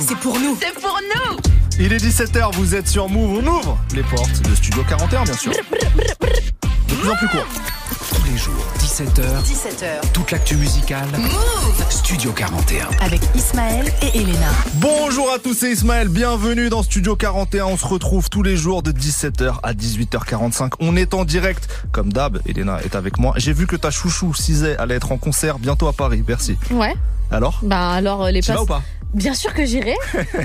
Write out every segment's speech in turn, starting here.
nous. C'est pour nous. C'est pour nous. Il est 17h, vous êtes sur Move. On ouvre les portes de Studio 41, bien sûr. De plus en plus court. Tous les jours, 17h, 17h. toute l'actu musicale. Move Studio 41. avec Ismaël et Elena. Bonjour à tous, c'est Ismaël. Bienvenue dans Studio 41. On se retrouve tous les jours de 17h à 18h45. On est en direct. Comme d'hab, Elena est avec moi. J'ai vu que ta chouchou, Cizet, allait être en concert bientôt à Paris. Merci. Ouais. Alors? Bah alors euh, les vas ou pas? Bien sûr que j'irai.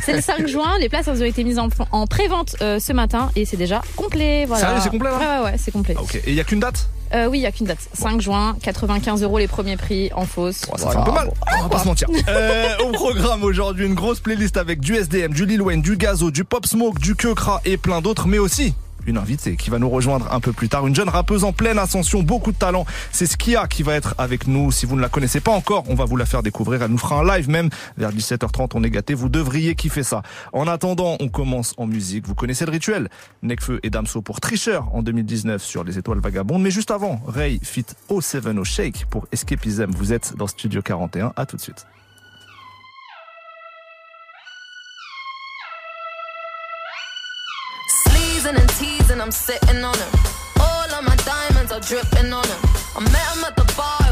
c'est le 5 juin. Les places elles ont été mises en, en pré-vente euh, ce matin et c'est déjà complet. Voilà. Sérieux, c'est complet, là Ouais ouais ouais, c'est complet. Ah, Ok. Et il y a qu'une date? Euh, oui, il y a qu'une date. 5 juin, 95 euros les premiers prix en fausse. Oh, Ça fait un peu mal. On va pas se mentir. Euh, au programme aujourd'hui, une grosse playlist avec du SDM, du Lil Wayne, du Gazo, du Pop Smoke, du Keukra et plein d'autres, mais aussi une invitée qui va nous rejoindre un peu plus tard, une jeune rappeuse en pleine ascension, beaucoup de talent. C'est Skia qui va être avec nous. Si vous ne la connaissez pas encore, on va vous la faire découvrir. Elle nous fera un live même vers 17h30. On est gâtés. Vous devriez kiffer ça. En attendant, on commence en musique. Vous connaissez le rituel. Nekfeu et Damso pour Tricheur en 2019 sur les étoiles vagabondes. Mais juste avant, Ray fit 070 Shake pour Escapism. Vous êtes dans Studio 41. À tout de suite. And I'm sitting on him. All of my diamonds are dripping on him. I met him at the bar,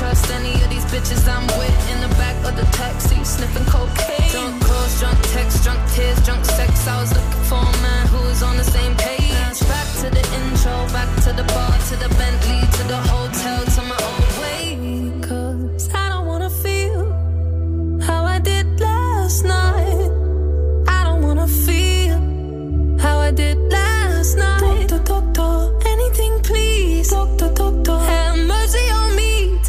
I don't trust any of these bitches I'm with in the back of the taxi, sniffing cocaine. Drunk calls, drunk texts, drunk tears, drunk sex. I was looking for a man who was on the same page. Back to the intro, back to the bar, to the Bentley, to the hotel, to my own way. Cause I don't wanna feel how I did last night. I don't wanna feel how I did last night. Doctor, doctor, anything please. Doctor, doctor, have mercy on me.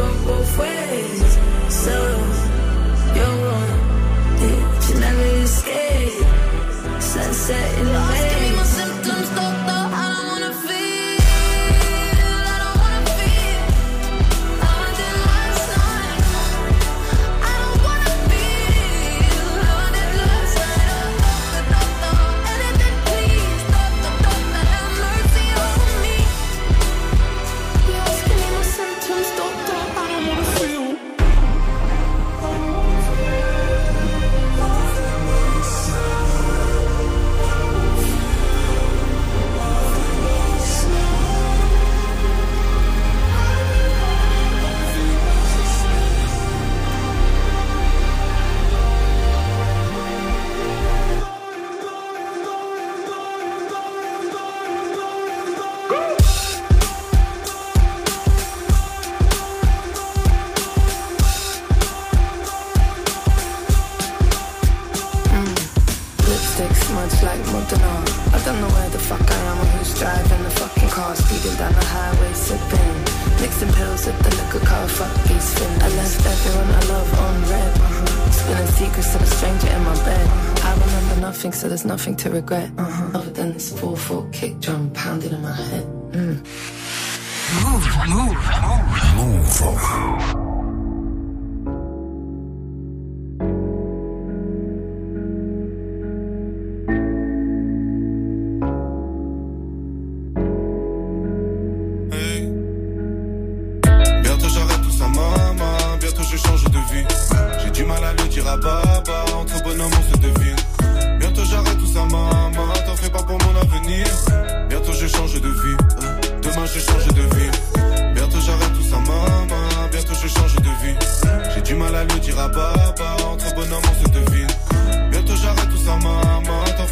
go both ways. So, you're one, you never escape. Sunset in the You're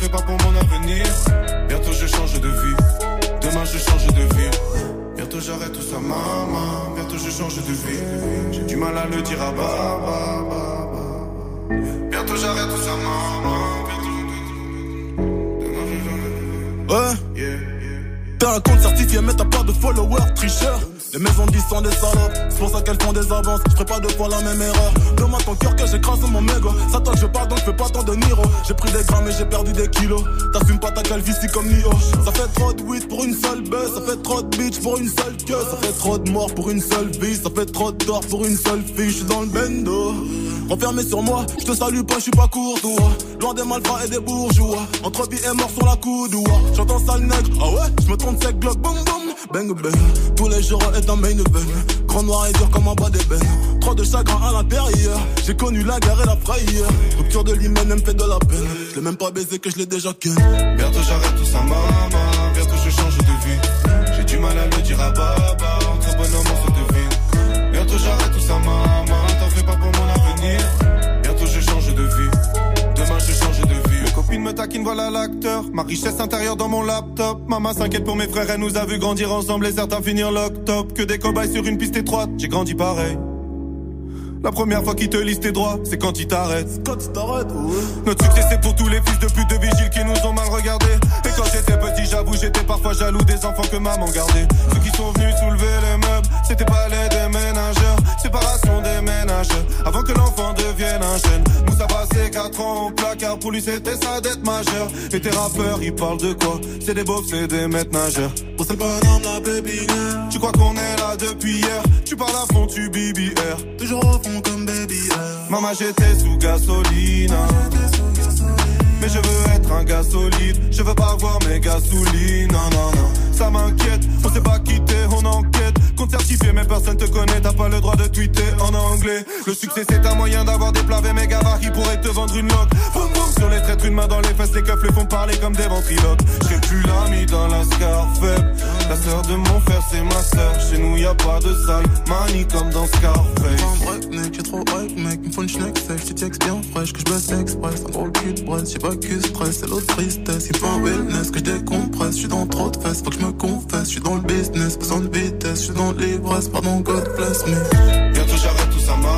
pas pour mon avenir. Bientôt je change de vie. Demain je change de vie. Bientôt j'arrête tout ça, maman. Bientôt je change de vie. J'ai du mal à le dire à baba. Bientôt j'arrête tout ça, maman. Bientôt Demain je change de vie. Ouais, yeah. t'as un compte certifié mais t'as pas de followers, tricheur. Les maisons disent sont des salopes, c'est pour ça qu'elles font des avances. Je pas deux fois la même erreur. Demande ton cœur que j'écrase mon mégot. Ça toi je parle donc je fais pas tant de Niro. J'ai pris des grammes et j'ai perdu des kilos. T'assumes pas ta calvitie comme Nio. Ça fait trop de weed pour une seule baisse. Ça fait trop de bitch pour une seule queue. Ça fait trop de morts pour une seule vie. Ça fait trop de tort pour une seule fille. Je suis dans le bendo. Renfermé sur moi, je te salue pas, je suis pas courtois. Loin des malfrats et des bourgeois. Entre vie et mort sur la coudoua. J'entends sale nègre, ah ouais, je me trompe sec, glock, boum boum. Bang bang, tous les jours est un main event. Grand noir et dur comme un bas d'ébène. Trop de chagrin à l'intérieur. J'ai connu la guerre et la frayeur. Rupture de l'hymen, elle me fait de la peine. Je même pas baisé que je l'ai déjà ken. Bientôt j'arrête tout ça, maman. Bientôt je change de vie. J'ai du mal à le dire à baba. Entre bonhomme, on se devine. Bientôt j'arrête tout ça, maman. Me taquinent, voilà l'acteur. Ma richesse intérieure dans mon laptop. Maman s'inquiète pour mes frères, elle nous a vu grandir ensemble et certains finir lock top. Que des cobayes sur une piste étroite. J'ai grandi pareil. La première fois qu'ils te lisent tes droits, c'est quand ils t'arrêtent. Quand tu t'arrêtes, ouais. Notre succès c'est pour tous les fils de pute de vigiles qui nous ont mal regardés. Et quand j'étais petit j'avoue j'étais parfois jaloux des enfants que maman gardait. Ceux qui sont venus soulever les meubles C'était pas les déménageurs Séparation des ménages Avant que l'enfant devienne un jeune. Nous ça passé 4 ans au placard Pour lui c'était sa dette majeure. Et tes rappeurs ils parlent de quoi? C'est des beaufs c'est des maîtres nageurs. Pour c'est pas dans la baby. Tu crois qu'on est là depuis hier? Tu parles à fond tu BBR Toujours au Maman j'étais sous gasoline Mais je veux être un gars solide. Je veux pas voir mes gasolines Non non non. Ça m'inquiète On s'est pas quitté on enquête Mais personne te connaît T'as pas le droit de tweeter en anglais Le succès c'est un moyen d'avoir des plavés méga Qui pourraient te vendre une loque Boum boum sur les traîtres une main dans les fesses Les keufs les font parler comme des ventriloques J'ai plus l'ami dans la scar faible La sœur de mon frère c'est ma sœur Chez nous y a pas de sale manie comme dans Scarface Un break, mec, j'ai trop hype, mec. Me faut une schneck sèche, tu textes bien fraîche, que je baisse express. Un gros cul de brasse, j'ai pas que stress, c'est l'autre tristesse. Il faut un wellness, que je décompresse. Je suis dans trop de fesses, faut que je me confesse. Je suis dans le business, besoin de vitesse. Suis dans l'ivresse, pardon, God bless me. Bientôt j'arrête tout ça, maman.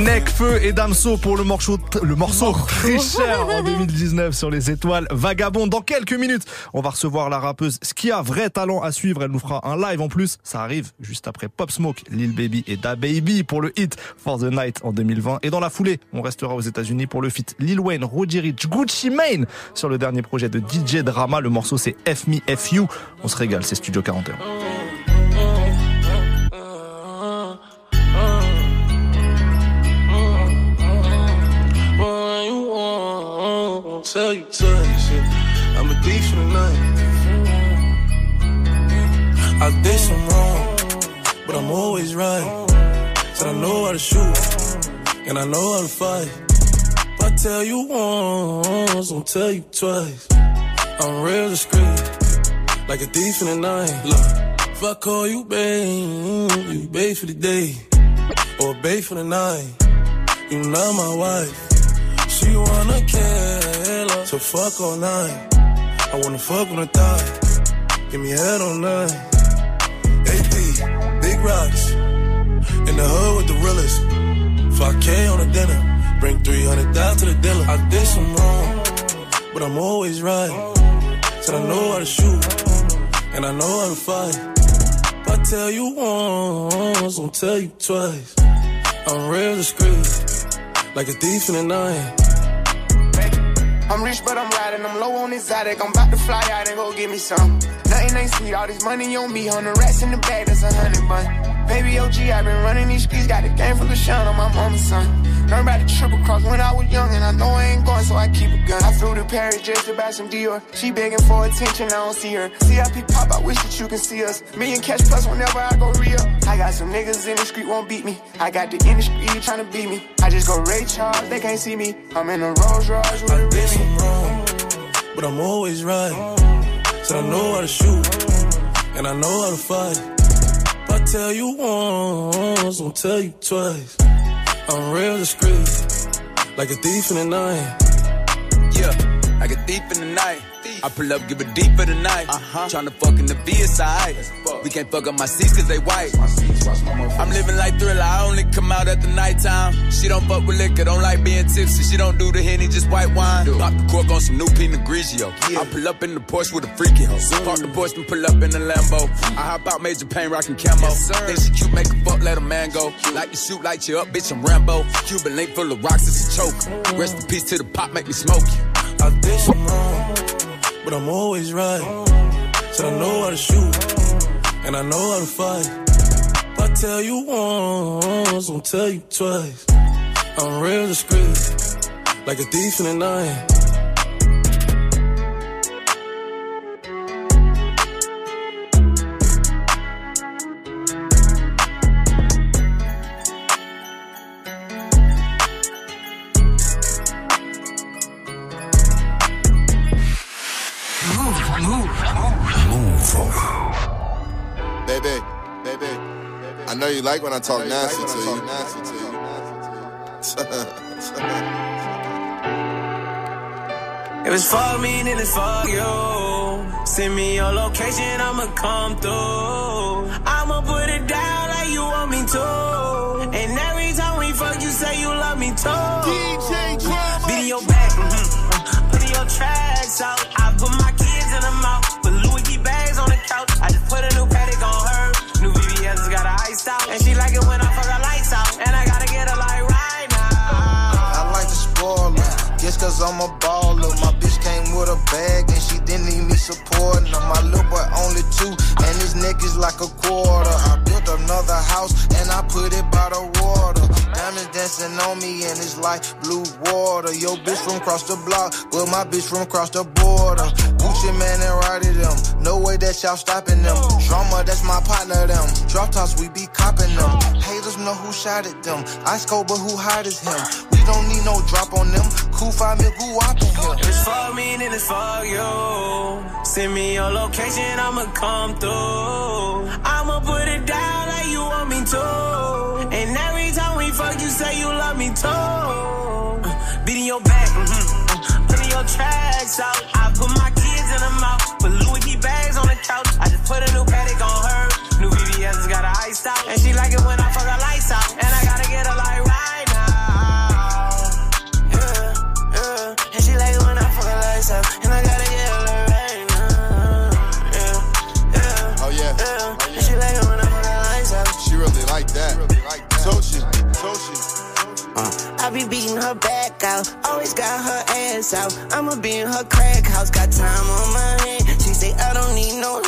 Necfeu et Damso pour le morceau, le morceau très cher en 2019 sur les étoiles Vagabond. Dans quelques minutes, on va recevoir la rappeuse Skia, vrai talent à suivre. Elle nous fera un live en plus. Ça arrive juste après Pop Smoke, Lil Baby et Da Baby pour le hit For the Night en 2020. Et dans la foulée, on restera aux États-Unis pour le feat Lil Wayne, Roger Rich, Gucci Mane sur le dernier projet de DJ Drama. Le morceau c'est F Me F You. On se régale, c'est Studio 41. Tell you twice. yeah. I'm a thief for the night. I did some wrong, but I'm always right. Said I know how to shoot, and I know how to fight. If I tell you once, won't tell you twice. I'm real discreet, like a thief in the night. Look, if I call you babe, you babe for the day, or babe for the night. You not my wife. She wanna kill fuck all night. I wanna fuck on the thigh. Give me head all night. AP, big rocks. In the hood with the realest. 5K on the dinner. Bring 300 down to the dealer. I did some wrong, but I'm always right. Said I know how to shoot, and I know how to fight. If I tell you once, I'll tell you twice. I'm real discreet, like a thief in the night. I'm rich, but I'm riding. I'm low on exotic. I'm about to fly out and go get me some. Nothing ain't sweet. All this money on me. Hundred rats in the bag. That's a hundred bun. Baby OG, i been running these streets. Got a game full of shine on my mama's son. Learned about the triple cross when I was young, and I know I ain't going, so I keep a gun. I flew to Paris just to buy some Dior. She begging for attention, I don't see her. CIP pop, I wish that you can see us. Million cash plus whenever I go real. I got some niggas in the street won't beat me. I got the industry trying to beat me. I just go Ray Charles, they can't see me. I'm in a Rolls Royce with a Remy. But I'm always right. Said I know how to shoot, and I know how to fight. If I tell you once, I'll tell you twice. I'm real discreet, like a thief in the night. Yeah, like a thief in the night. I pull up, give it deep for the night. Uh-huh. Tryna fuck in the VSI. We can't fuck up my seats cause they white. I'm living like thriller, I only come out at the nighttime. She don't fuck with liquor, don't like being tipsy. She don't do the henny, just white wine. Pop the cork on some new Pinot Grigio. I pull up in the Porsche with a freaky hoe. Park the Porsche and pull up in the Lambo. I hop out major pain, rockin' camo. Think she cute, make a fuck, let a man go. Like to shoot, light you up, bitch, I'm Rambo. Cuban link full of rocks, it's a choke. Rest in peace to the pop, make me smoke you. I think wrong, but I'm always right. Said I know how to shoot, and I know how to fight. If I tell you once, I'll tell you twice. I'm real discreet, like a thief in the night. I know you like when I talk nasty to you. If it's for me, then it's for you. Send me your location, I'ma come through. I'ma put it down like you want me to. Cause I'm a baller. My bitch came with a bag and she didn't need me supporting her. My little boy only two and his neck is like a quarter. I built another house and I put it by the water. Diamonds dancing on me and it's like blue water. Yo, bitch from across the block, but my bitch from across the border. Gucci man and riding them. No way that y'all stopping them. Drama, that's my partner, them. Drop tops, we be copping them. Haters know who shot at them. Ice cold, but who hot is him? We don't need no drop on them. Cool five mil, who up on him? It's for me, then it's for you. Send me your location, I'ma come through. I'ma put it down like you want me to. And every time we fuck, you say you love me too. Uh, Beating your back, mm-hmm. putting your tracks out. Her back out, always got her ass out. I'ma be in her crack house, got time on my hand. She say I don't need no.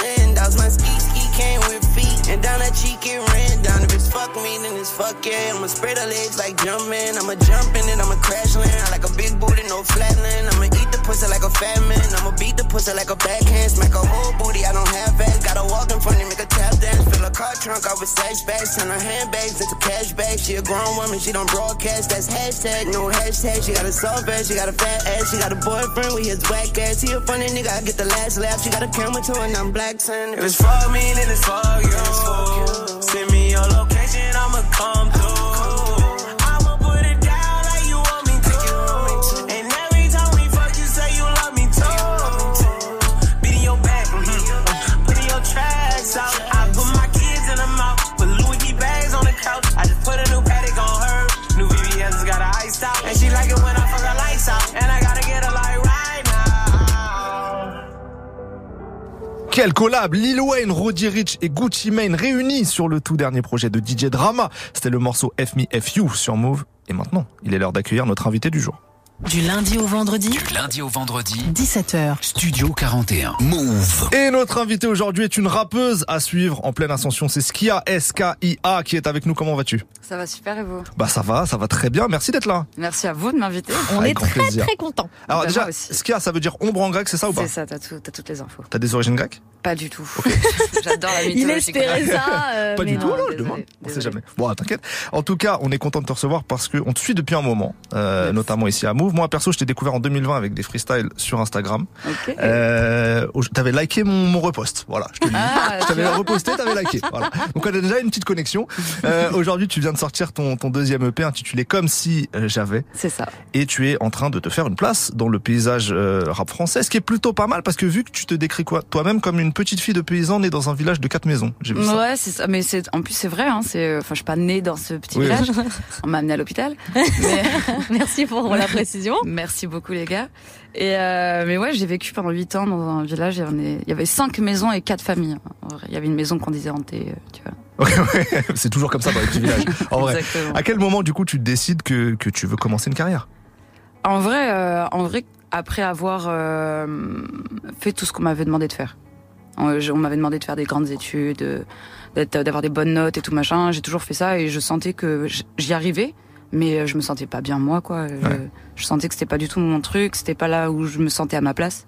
And down her cheek it ran down. If it's fuck me, then it's fuck yeah. I'ma spread her legs like jumping. I'ma jump in it, I'ma crash land. I like a big booty, no flat land. I'ma eat the pussy like a fat man. I'ma beat the pussy like a backhand. Smack a whole booty, I don't have ass. Gotta walk in front of make a tap dance. Fill a car trunk out with bags. Turn her handbags into cash bags. She a grown woman, she don't broadcast. That's hashtag, no hashtag. She got a soft ass, she got a fat ass. She got a boyfriend with his whack ass. He a funny nigga, I get the last laugh. She got a camera too, and I'm black son. If it's for me, then it's for you. Send me your location, I'ma come through. Quel collab Lil Wayne, Roddy Rich et Gucci Mane réunis sur le tout dernier projet de DJ Drama. C'était le morceau F Me F You sur Move. Et maintenant, il est l'heure d'accueillir notre invité du jour. Du lundi au vendredi, Du lundi au vendredi, 17h. Studio 41. Move. Et notre invité aujourd'hui est une rappeuse à suivre en pleine ascension. C'est Skia, S-K-I-A, qui est avec nous. Comment vas-tu? Ça va super et vous? Bah ça va, ça va très bien. Merci d'être là. Merci à vous de m'inviter. On Avec est très plaisir. très contents. Alors Bah, déjà. Skia, ça veut dire ombre en grec, c'est ça ou pas? C'est ça, t'as tout- toutes les infos. T'as des origines grecques? Pas du tout. J'adore la Il mythologie. espérait grecque. ça, euh, Pas mais du tout, non. je désolé, demande. On sait jamais. Bon, t'inquiète. En tout cas, on est content de te recevoir parce qu'on te suit depuis un moment, euh, notamment ici à Move. Moi, perso, je t'ai découvert en 2020 avec des freestyles sur Instagram. Ok. Euh, t'avais liké mon, mon repost. Voilà, je te dis. Ah, je t'avais reposté, t'avais liké. Voilà. Donc on a déjà une petite connexion. Euh, Aujourd'hui, tu viens de sortir ton, ton deuxième EP intitulé Comme si euh, j'avais. C'est ça. Et tu es en train de te faire une place dans le paysage euh, rap français, ce qui est plutôt pas mal parce que vu que tu te décris quoi toi-même comme une petite fille de paysan née dans un village de quatre maisons. J'ai vu ça. Ouais, c'est ça. Mais c'est, en plus, c'est vrai. Hein, c'est, enfin, je suis pas née dans ce petit Oui, village. On m'a amenée à l'hôpital. Mais Merci pour la précision. Merci beaucoup les gars. Et euh, mais ouais, j'ai vécu pendant 8 ans dans un village. Il y, en est- il y avait cinq maisons et quatre familles. En vrai, Il y avait une maison qu'on disait hantée, euh, tu vois. Ouais, ouais, c'est toujours comme ça dans les petits villages. En vrai. Exactement. À quel moment du coup tu décides que, que tu veux commencer une carrière? En vrai, euh, en vrai, après avoir euh, fait tout ce qu'on m'avait demandé de faire, on, m'avait demandé de faire des grandes études, d'être- d'avoir des bonnes notes et tout machin. J'ai toujours fait ça et je sentais que j'y arrivais, mais je me sentais pas bien moi, quoi. Je, je sentais que c'était pas du tout mon truc, c'était pas là où je me sentais à ma place.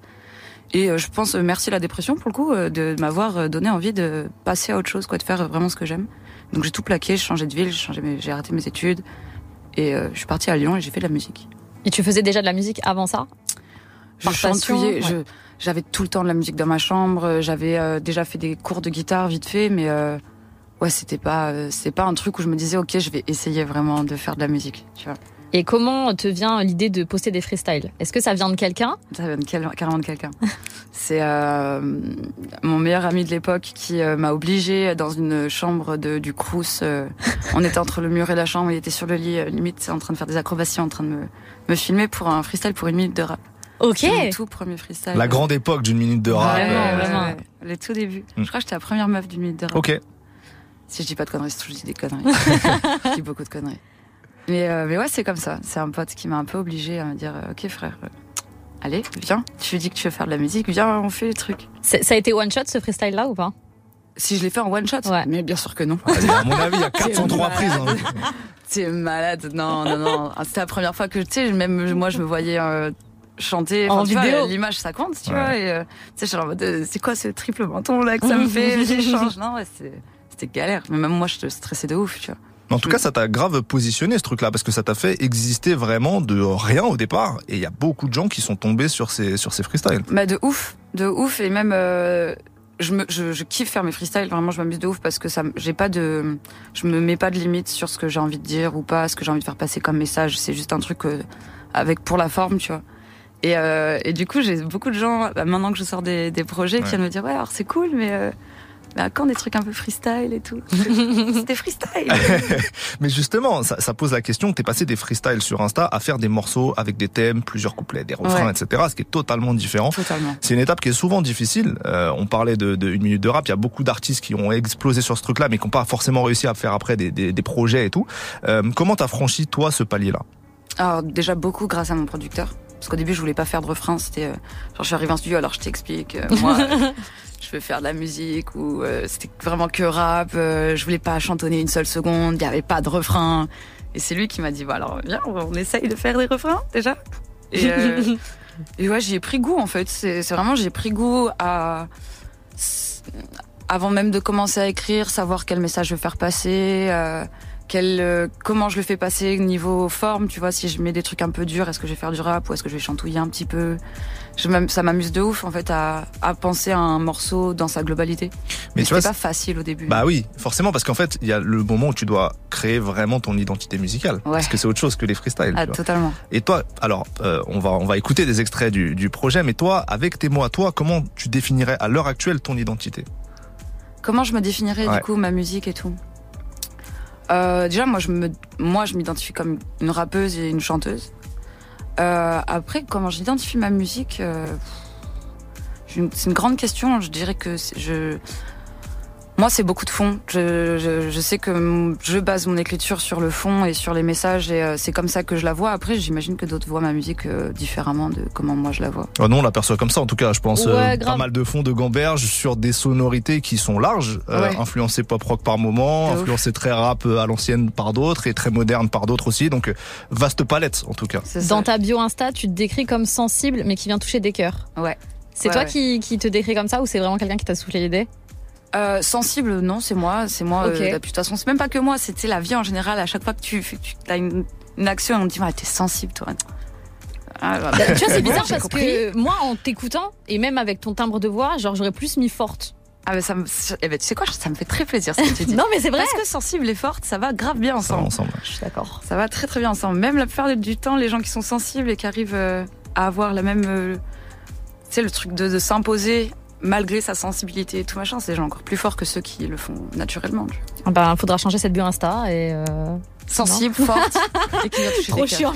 Et euh, je pense, euh, merci la dépression pour le coup, euh, de m'avoir donné envie de passer à autre chose, quoi, de faire vraiment ce que j'aime. Donc j'ai tout plaqué, j'ai changé de ville, j'ai arrêté mes études et je suis partie à Lyon et j'ai fait de la musique. Et tu faisais déjà de la musique avant ça? Je Par chantouillais, ouais. j'avais tout le temps de la musique dans ma chambre. J'avais déjà fait des cours de guitare vite fait, mais euh, ouais, c'était pas, c'est pas un truc où je me disais, ok, je vais essayer vraiment de faire de la musique. Tu vois, Et comment te vient l'idée de poster des freestyles? Est-ce que ça vient de quelqu'un? Ça vient de quel- carrément de quelqu'un. c'est euh, mon meilleur ami de l'époque qui euh, m'a obligé dans une chambre de, du Crous. euh, on était entre le mur et la chambre, il était sur le lit, euh, limite en train de faire des acrobaties, en train de me, me filmer pour un freestyle pour une minute de rap. Ok. C'est mon tout premier freestyle. La grande époque d'une minute de rap. Vraiment, euh, vraiment. Les tout débuts. Mm. Je crois que j'étais la première meuf d'une minute de rap. Ok. Si je dis pas de conneries, c'est toujours je dis des conneries. je dis beaucoup de conneries. Mais, euh, mais ouais, c'est comme ça. C'est un pote qui m'a un peu obligé à me dire euh, Ok, frère, euh, allez, viens. Tu dis que tu veux faire de la musique, viens, on fait les trucs. C'est- Ça a été one shot ce freestyle là ou pas? Si je l'ai fait en one shot Mais bien sûr que non. Ah, À mon avis, il y a 403 C'est prises. hein. C'est malade. Non, non, non. Ah, C'était la première fois que, tu sais, même moi, je me voyais euh, chanter. En tu vidéo. L'image, ça compte, tu Ouais. vois. Et, euh, tu sais, je suis en mode, euh, c'est quoi ce triple menton là que ça me fait J'échange. Non, ouais, c'était galère. Mais même moi, je te stressais de ouf, tu vois. En tout cas, ça t'a grave positionné ce truc-là parce que ça t'a fait exister vraiment de rien au départ. Et il y a beaucoup de gens qui sont tombés sur ces sur ces freestyles. Bah de ouf, de ouf et même euh, je me je, je kiffe faire mes freestyles vraiment je m'amuse de ouf parce que ça j'ai pas de je me mets pas de limite sur ce que j'ai envie de dire ou pas ce que j'ai envie de faire passer comme message c'est juste un truc euh, avec pour la forme tu vois et euh, et du coup j'ai beaucoup de gens bah, maintenant que je sors des, des projets qui viennent me dire ouais alors c'est cool mais mais à quand des trucs un peu freestyle et tout C'était freestyle Mais justement, ça, ça pose la question. T'es passé des freestyles sur Insta à faire des morceaux avec des thèmes, plusieurs couplets, des refrains, Ouais. etc. Ce qui est totalement différent. totalement C'est une étape qui est souvent difficile. Euh, on parlait de, de une minute de rap. Il y a beaucoup d'artistes qui ont explosé sur ce truc-là, mais qui n'ont pas forcément réussi à faire après des, des, des projets et tout. Euh, comment t'as franchi toi ce palier-là? Alors déjà beaucoup grâce à mon producteur. Parce qu'au début je voulais pas faire de refrain, c'était euh, genre je suis arrivée en studio alors je t'explique, euh, moi je veux faire de la musique ou euh, c'était vraiment que rap, je voulais pas chantonner une seule seconde, il y avait pas de refrain. Et c'est lui qui m'a dit bah alors viens on essaye de faire des refrains déjà. Et, euh, et ouais j'y ai pris goût en fait, c'est c'est vraiment j'ai pris goût à avant même de commencer à écrire, savoir quel message je veux faire passer, euh, quel, euh, comment je le fais passer niveau forme, tu vois, si je mets des trucs un peu durs, est-ce que je vais faire du rap ou est-ce que je vais chantouiller un petit peu? Je Ça m'amuse de ouf en fait à, à penser à un morceau dans sa globalité. Mais Mais c'était pas facile au début. Bah oui, forcément, parce qu'en fait, il y a le moment où tu dois créer vraiment ton identité musicale, parce que c'est autre chose que les freestyles. Ah, totalement. Et toi, alors, euh, on va on va écouter des extraits du, du projet, mais toi, avec tes mots à toi, comment tu définirais à l'heure actuelle ton identité? Comment je me définirais Ouais. du coup ma musique et tout? Euh, Déjà moi je me moi je m'identifie comme une rappeuse et une chanteuse. Euh, après comment j'identifie ma musique, euh, c'est une, grande question. Je dirais que je, moi, c'est beaucoup de fond. Je, je, je sais que je base mon écriture sur le fond et sur les messages, et euh, c'est comme ça que je la vois. Après, j'imagine que d'autres voient ma musique euh, différemment de comment moi je la vois. Ah non, on l'aperçoit comme ça en tout cas. Je pense Ouais, euh, pas mal de fonds de gamberge sur des sonorités qui sont larges, euh, Ouais. influencées pop rock par moment, influencées très rap à l'ancienne par d'autres et très moderne par d'autres aussi. Donc vaste palette en tout cas. Dans ta bio Insta, tu te décris comme sensible, mais qui vient toucher des cœurs. Ouais. C'est Ouais, toi ouais. Qui, qui te décris comme ça ou c'est vraiment quelqu'un qui t'a soufflé l'idée? Euh, sensible, non, c'est moi, c'est moi. Euh, de toute façon, c'est même pas que moi, c'était la vie en général. À chaque fois que tu, tu as une, une action, on te dit, ah, t'es sensible, toi. Ah, voilà. Bah, Tu vois, c'est bizarre parce compris. que moi, en t'écoutant, et même avec ton timbre de voix, genre j'aurais plus mis forte. Ah, mais ça me, eh ben, tu sais quoi, ça me fait très plaisir ce que tu dis. Non, mais c'est vrai. Parce que sensible et forte, ça va grave bien Ça va ensemble. ensemble. Je suis d'accord. Ça va très très bien ensemble. Même la plupart du temps, les gens qui sont sensibles et qui arrivent euh, à avoir la même. euh, tu sais, le truc de, de s'imposer malgré sa sensibilité et tout machin, c'est des gens encore plus forts que ceux qui le font naturellement. Ben, faudra changer cette bio Insta et. euh, Sensible, non. forte et qui Trop chiant.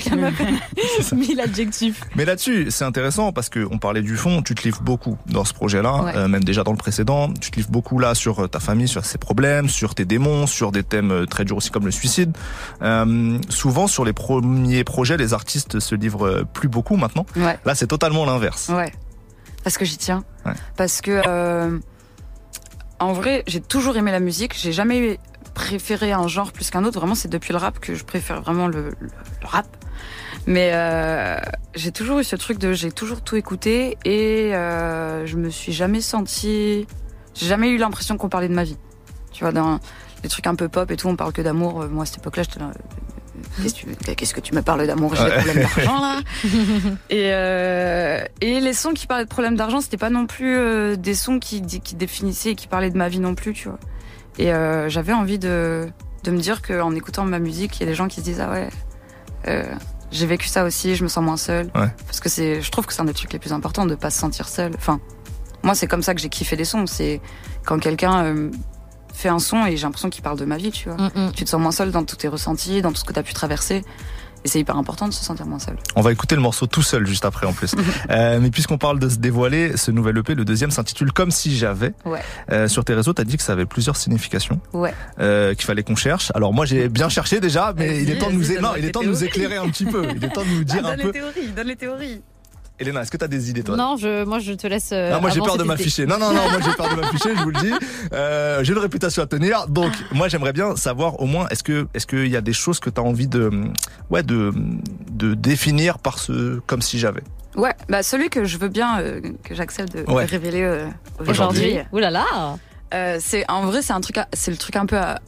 Mille adjectifs. Mais là-dessus, c'est intéressant parce que on parlait du fond, tu te livres beaucoup dans ce projet-là, Ouais. euh, même déjà dans le précédent. Tu te livres beaucoup là sur euh, ta famille, sur ses problèmes, sur tes démons, sur des thèmes très durs aussi comme le suicide. Euh, souvent, sur les premiers projets, les artistes se livrent plus beaucoup maintenant. Ouais. Là, c'est totalement l'inverse. Ouais. Parce que j'y tiens. Ouais. Parce que, euh, en vrai, j'ai toujours aimé la musique. J'ai jamais préféré un genre plus qu'un autre. Vraiment, c'est depuis le rap que je préfère vraiment le, le- le rap. Mais euh, j'ai toujours eu ce truc de j'ai toujours tout écouté et euh, je me suis jamais sentie. J'ai jamais eu l'impression qu'on parlait de ma vie. Tu vois, dans les trucs un peu pop et tout, on parle que d'amour. Moi, à cette époque-là, j'étais Qu'est-ce que tu- qu'est-ce que tu me parles d'amour? J'ai des problèmes d'argent là. Et, euh, et les sons qui parlaient de problèmes d'argent, c'était pas non plus euh, des sons qui, définissaient et qui parlaient de ma vie non plus, tu vois. Et euh, j'avais envie de, de me dire qu'en écoutant ma musique, il y a des gens qui se disent ah ouais, euh, j'ai vécu ça aussi, je me sens moins seule. Ouais. Parce que c'est, je trouve que c'est un des trucs les plus importants de pas se sentir seul. Enfin, moi c'est comme ça que j'ai kiffé les sons. C'est quand quelqu'un fait un son et j'ai l'impression qu'il parle de ma vie, tu vois. Tu te sens moins seul dans tous tes ressentis, dans tout ce que tu as pu traverser. Et c'est hyper important de se sentir moins seul. On va écouter le morceau tout seul juste après en plus. Euh, mais puisqu'on parle de se dévoiler, ce nouvel EP, le deuxième, s'intitule Comme si j'avais. Ouais. Euh, sur tes réseaux, t'as dit que ça avait plusieurs significations. Ouais. euh, qu'il fallait qu'on cherche. Alors moi j'ai bien cherché déjà, mais il est temps de nous, vas-y, non, donne-moi il est tes temps de nous théories. éclairer un petit peu. Il est temps de nous dire un donne peu. les théories, donne les théories. Elena, est-ce que t'as des idées toi? Non, je, moi je te laisse. euh, Ah, moi j'ai peur de m'afficher. Non, non, non, moi j'ai peur de m'afficher, je vous le dis. Euh, j'ai une réputation à tenir. Donc moi j'aimerais bien savoir au moins est-ce que est-ce qu'il y a des choses que t'as envie de ouais de de définir par ce comme si j'avais? Ouais, bah celui que je veux bien, euh, que j'accepte de, révéler euh, Aujourd'hui. Ouh là là Euh, c'est en vrai c'est un truc, c'est le truc un peu à-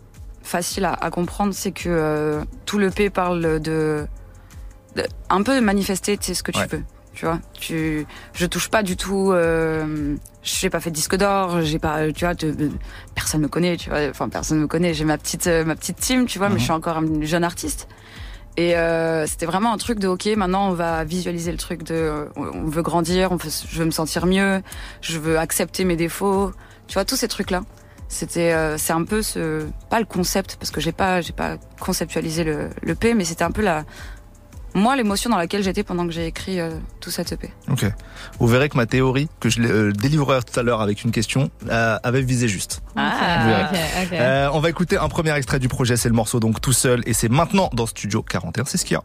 facile à, à comprendre, c'est que euh, tout le P parle de, de- un peu de manifester, tu sais ce que tu Ouais. veux. Tu vois, tu, je touche pas du tout. Euh, j'ai pas fait de disque d'or. J'ai pas, tu vois, te- personne me connaît. Tu vois, enfin personne me connaît. J'ai ma petite, euh, ma petite team. Tu vois, mais Mhm. je suis encore un jeune artiste. Et euh, c'était vraiment un truc de ok, maintenant on va visualiser le truc de on veut grandir, on veut, je veux me sentir mieux, je veux accepter mes défauts, tu vois tous ces trucs là. C'était euh, c'est un peu ce pas le concept parce que j'ai pas j'ai pas conceptualisé le, le P, mais c'était un peu la moi l'émotion dans laquelle j'étais pendant que j'ai écrit euh, tout cet EP. Ok. Vous verrez que ma théorie que je euh, délivrerai tout à l'heure avec une question euh, avait visé juste. Ah, Vous verrez. ok, ok. Euh, on va écouter un premier extrait du projet, c'est le morceau donc tout seul et c'est maintenant dans Studio 41, c'est ce qu'il y a.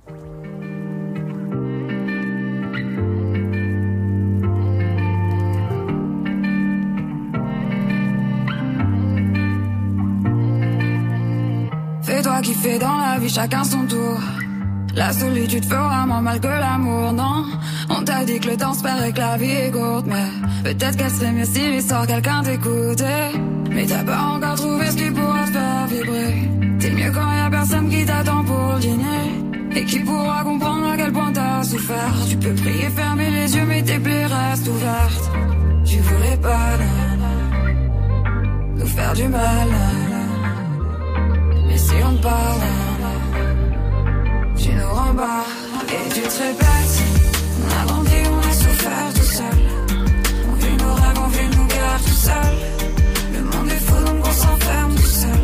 Fais-toi kiffer dans la vie, chacun son tour. La solitude fera moins mal que l'amour, non? On t'a dit que le temps se perd et que la vie est courte Mais peut-être qu'elle serait mieux si l'histoire quelqu'un t'écoutait. Mais t'as pas encore trouvé ce qui pourra te faire vibrer. T'es mieux quand y a personne qui t'attend pour le dîner. Et qui pourra comprendre à quel point t'as souffert. Tu peux prier, fermer les yeux mais tes plaies restent ouvertes. Tu voulais pas nous faire du mal. Mais si on te parle tu nous rembats et tu te répètes. On a grandi, on a souffert tout seul. On vit nos rêves, on vit nos guerres tout seul. Le monde est fou, donc on s'enferme tout seul.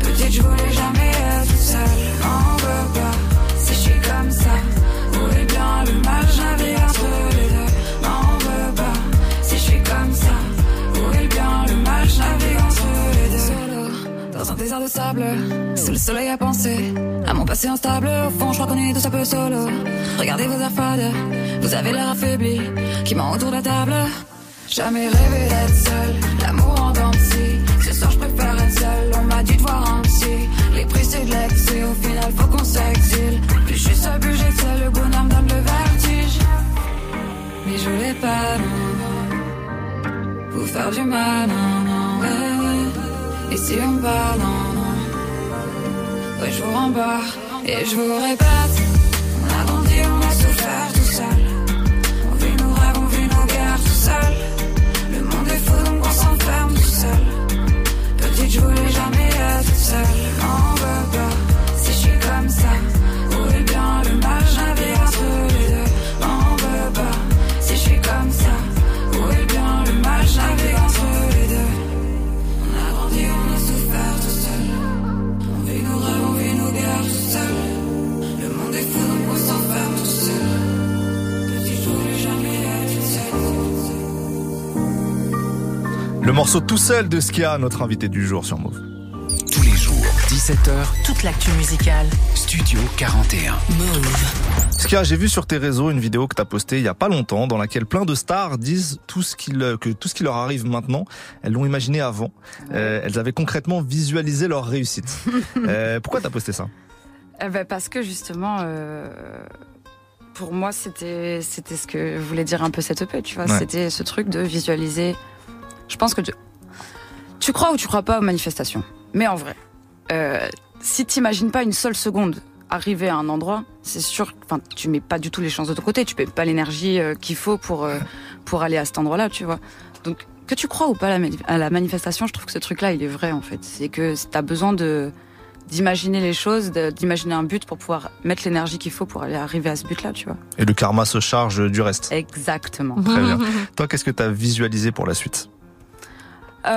Peut-être je voulais jamais être tout seul. On veut pas si je suis comme ça. Où est bien le mal, j'avais entre les deux. On veut pas si je suis comme ça. Où est bien le mal, j'avais entre les deux. Solo, dans un désert de sable, sous le soleil à penser passé instable. Au fond, je est tous un peu solo. Regardez vos airs fades, vous avez l'air affaibli, qui ment autour de la table. Jamais rêvé d'être seul, l'amour en dents de scie. Ce soir, je préfère être seul, on m'a dit de voir un psy. Les prix, c'est de l'excès, au final, faut qu'on s'exile. Plus je suis seul, plus j'excelle, le bonheur me donne le vertige. Mais je l'ai pas, non, non. Vous faire du mal, non, non, ouais, ouais. Et si on part, non, non. Ouais, je vous rembarre et je vous répète. On a grandi, on a souffert tout seul. On vit nos rêves, on vit nos guerres tout seul. Le monde est fou, donc on s'enferme tout seul. Petite, je voulais jamais être seule. Morceau tout seul de Skia, notre invité du jour sur Move. Tous les jours, 17h, Toute l'actu musicale. Studio 41. Move. Skia, j'ai vu sur tes réseaux une vidéo que t'as postée il y a pas longtemps dans laquelle plein de stars disent tout ce qui le- que tout ce qui leur arrive maintenant, elles l'ont imaginé avant. Euh, elles avaient concrètement visualisé leur réussite. Euh, pourquoi t'as posté ça Eh ben, parce que justement, euh, pour moi, c'était c'était ce que voulait dire un peu cette EP, tu vois. Ouais. C'était ce truc de visualiser. Je pense que tu, tu crois ou tu crois pas aux manifestations. Mais en vrai, euh, si t'imagines pas une seule seconde arriver à un endroit, c'est sûr, enfin, tu mets pas du tout les chances de ton côté. Tu mets pas l'énergie euh, qu'il faut pour euh, pour aller à cet endroit-là, tu vois. Donc que tu crois ou pas à la, mani- à la manifestation, je trouve que ce truc-là, il est vrai en fait. C'est que t'as besoin de d'imaginer les choses, d'imaginer un but pour pouvoir mettre l'énergie qu'il faut pour aller arriver à ce but-là, tu vois. Et le karma se charge du reste. Exactement. Très bien. Toi, qu'est-ce que t'as visualisé pour la suite?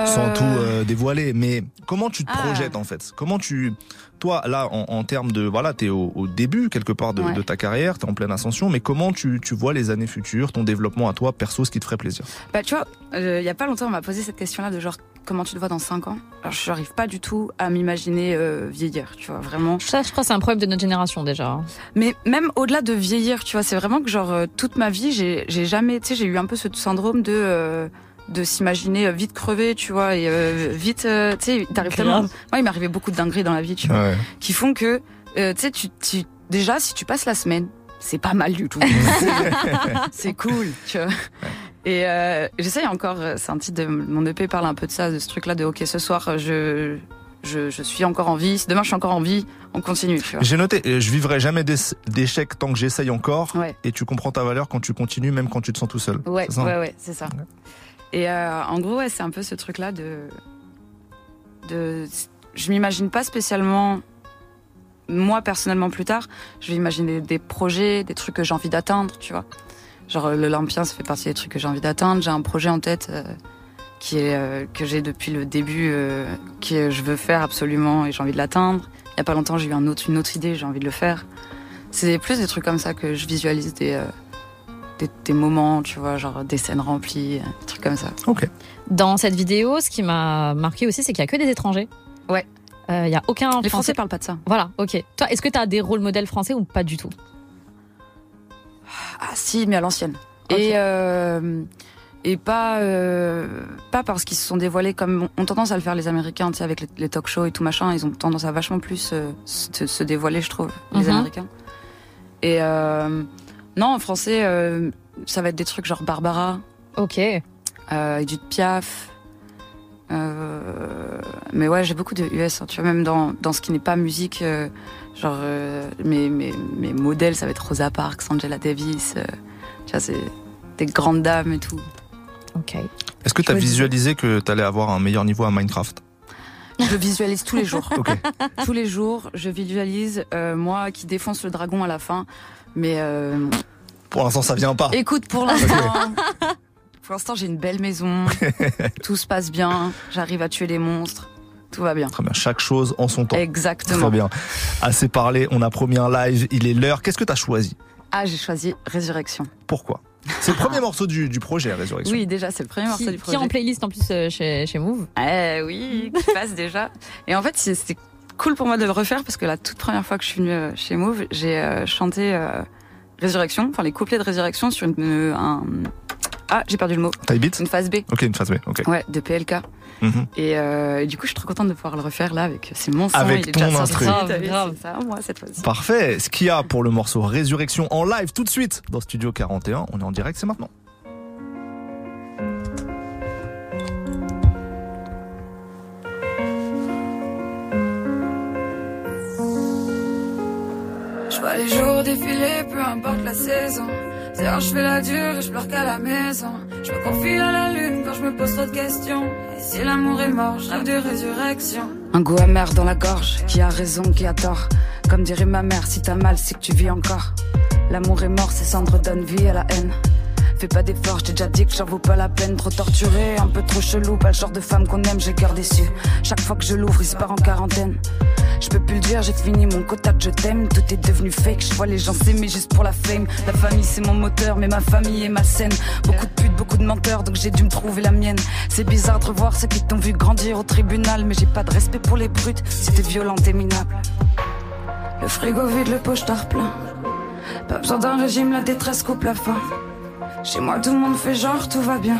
Sans tout euh, dévoiler, mais comment tu te Ah. projettes en fait? Comment tu, toi là, en, en termes de, voilà, t'es au, au début quelque part de, Ouais. de ta carrière, t'es en pleine ascension, mais comment tu, tu vois les années futures, ton développement à toi, perso, ce qui te ferait plaisir? Bah, tu vois, euh, il y a pas longtemps, on m'a posé cette question-là de genre, comment tu te vois dans 5 ans? Alors, je n'arrive pas du tout à m'imaginer euh, vieillir, tu vois, vraiment. Ça, je crois que c'est un problème de notre génération déjà. hein. Mais même au-delà de vieillir, tu vois, c'est vraiment que genre, euh, toute ma vie, j'ai j'ai jamais, tu sais, j'ai eu un peu ce syndrome de... de s'imaginer euh, vite crevé, tu vois, et euh, vite, euh, tu sais, t'arrives tellement. Moi, il m'est arrivé beaucoup de dingueries dans la vie, tu vois, Ouais. qui font que, euh, tu sais, tu, déjà, si tu passes la semaine, c'est pas mal du tout. c'est cool, tu vois. Et euh, j'essaye encore, c'est un titre de mon EP parle un peu de ça, de ce truc-là de OK, ce soir, je, je, je suis encore en vie. Si demain je suis encore en vie, on continue, tu vois. J'ai noté, je vivrai jamais d'échecs tant que j'essaye encore, Ouais. et tu comprends ta valeur quand tu continues, même quand tu te sens tout seul. Ouais, ça ouais, ouais, c'est ça. Et euh, en gros, c'est un peu ce truc-là de, de, je m'imagine pas spécialement moi personnellement plus tard. Je vais imaginer des projets, des trucs que j'ai envie d'atteindre, tu vois. Genre euh, l'Olympien, ça fait partie des trucs que j'ai envie d'atteindre. J'ai un projet en tête euh, qui est que j'ai depuis le début, que je veux faire absolument et j'ai envie de l'atteindre. Il y a pas longtemps, j'ai eu une autre idée, j'ai envie de le faire. C'est plus des trucs comme ça que je visualise des, des, des moments, tu vois, genre des scènes remplies, euh, des trucs comme ça. Ok. Dans cette vidéo, ce qui m'a marqué aussi, c'est qu'il y a que des étrangers. Ouais. Il y a aucun Les Français parlent pas de ça. Voilà, ok. Toi, est-ce que tu as des rôles modèles français ou pas du tout? Ah si, mais à l'ancienne. Et euh, et pas euh, pas parce qu'ils se sont dévoilés comme ont tendance à le faire les Américains, tu sais, avec les, les talk shows et tout machin. Ils ont tendance à vachement plus euh, se, se dévoiler, je trouve, les Mhm. Américains. Et euh, non, en français, euh, ça va être des trucs genre Barbara. Ok. Euh, Edith Piaf. Euh, mais ouais, j'ai beaucoup de US. hein, tu vois, même dans, dans ce qui n'est pas musique, euh, genre euh, mes, mes, mes modèles, ça va être Rosa Parks, Angela Davis. euh, tu vois, c'est des grandes dames et tout. Ok. Est-ce que tu as visualisé que tu allais avoir un meilleur niveau à Minecraft? Je le visualise tous les jours. Ok. tous les jours, je visualise euh, moi qui défonce le dragon à la fin. Mais euh, Pour l'instant, ça vient pas. écoute, pour l'instant, pour l'instant, j'ai une belle maison, tout se passe bien, j'arrive à tuer les monstres, tout va bien. Très bien, chaque chose en son temps. Exactement. Très bien. Assez parlé, on a promis un live, il est l'heure. Qu'est-ce que tu as choisi? Ah, j'ai choisi Résurrection. Pourquoi? C'est le premier morceau du, du projet, Résurrection. Oui, déjà, c'est le premier morceau Qui, du qui projet. est en playlist en plus euh, chez, chez Move? Eh oui, qui passe déjà. Et en fait, c'est- c'était cool pour moi de le refaire parce que la toute première fois que je suis venue euh, chez Move, j'ai euh, chanté euh, Résurrection, enfin les couplets de Résurrection sur une, euh, un. Ah, j'ai perdu le mot. Taille beat Une phase B. Ok, une phase B, ok. Ouais, de PLK. Mhm. Et, euh, et du coup, je suis trop contente de pouvoir le refaire là avec. C'est mon son. Avec il est ton déjà instru. Grave, ça, moi, cette fois-ci. Parfait. Ce qu'il y a pour le morceau Résurrection en live tout de suite dans Studio 41. On est en direct, c'est maintenant. Je vois les jours défiler, peu importe la saison. Dehors, je fais la dure et je pleure qu'à la maison. Je me confie à la lune quand je me pose trop de questions. Et si l'amour est mort, je rêve de résurrection. Un goût amer dans la gorge, qui a raison, qui a tort. Comme dirait ma mère, si t'as mal, c'est que tu vis encore. L'amour est mort, ses cendres donnent vie à la haine. Fais pas d'efforts, j'ai déjà dit que j'en vaut pas la peine. Trop torturé, un peu trop chelou, pas le genre de femme qu'on aime, j'ai cœur déçu. Chaque fois que je l'ouvre, il se part en quarantaine. Je peux plus dire, j'ai fini mon quota je t'aime. Tout est devenu fake, je vois les gens s'aimer juste pour la fame. La famille c'est mon moteur, mais ma famille est ma scène. Beaucoup de putes, beaucoup de menteurs, donc j'ai dû me trouver la mienne. C'est bizarre de revoir ceux qui t'ont vu grandir au tribunal, mais j'ai pas de respect pour les brutes. C'était violent et minable. Le frigo vide, le pochetard plein. Pas besoin d'un régime, la détresse coupe la faim. Chez moi, tout le monde fait genre, tout va bien.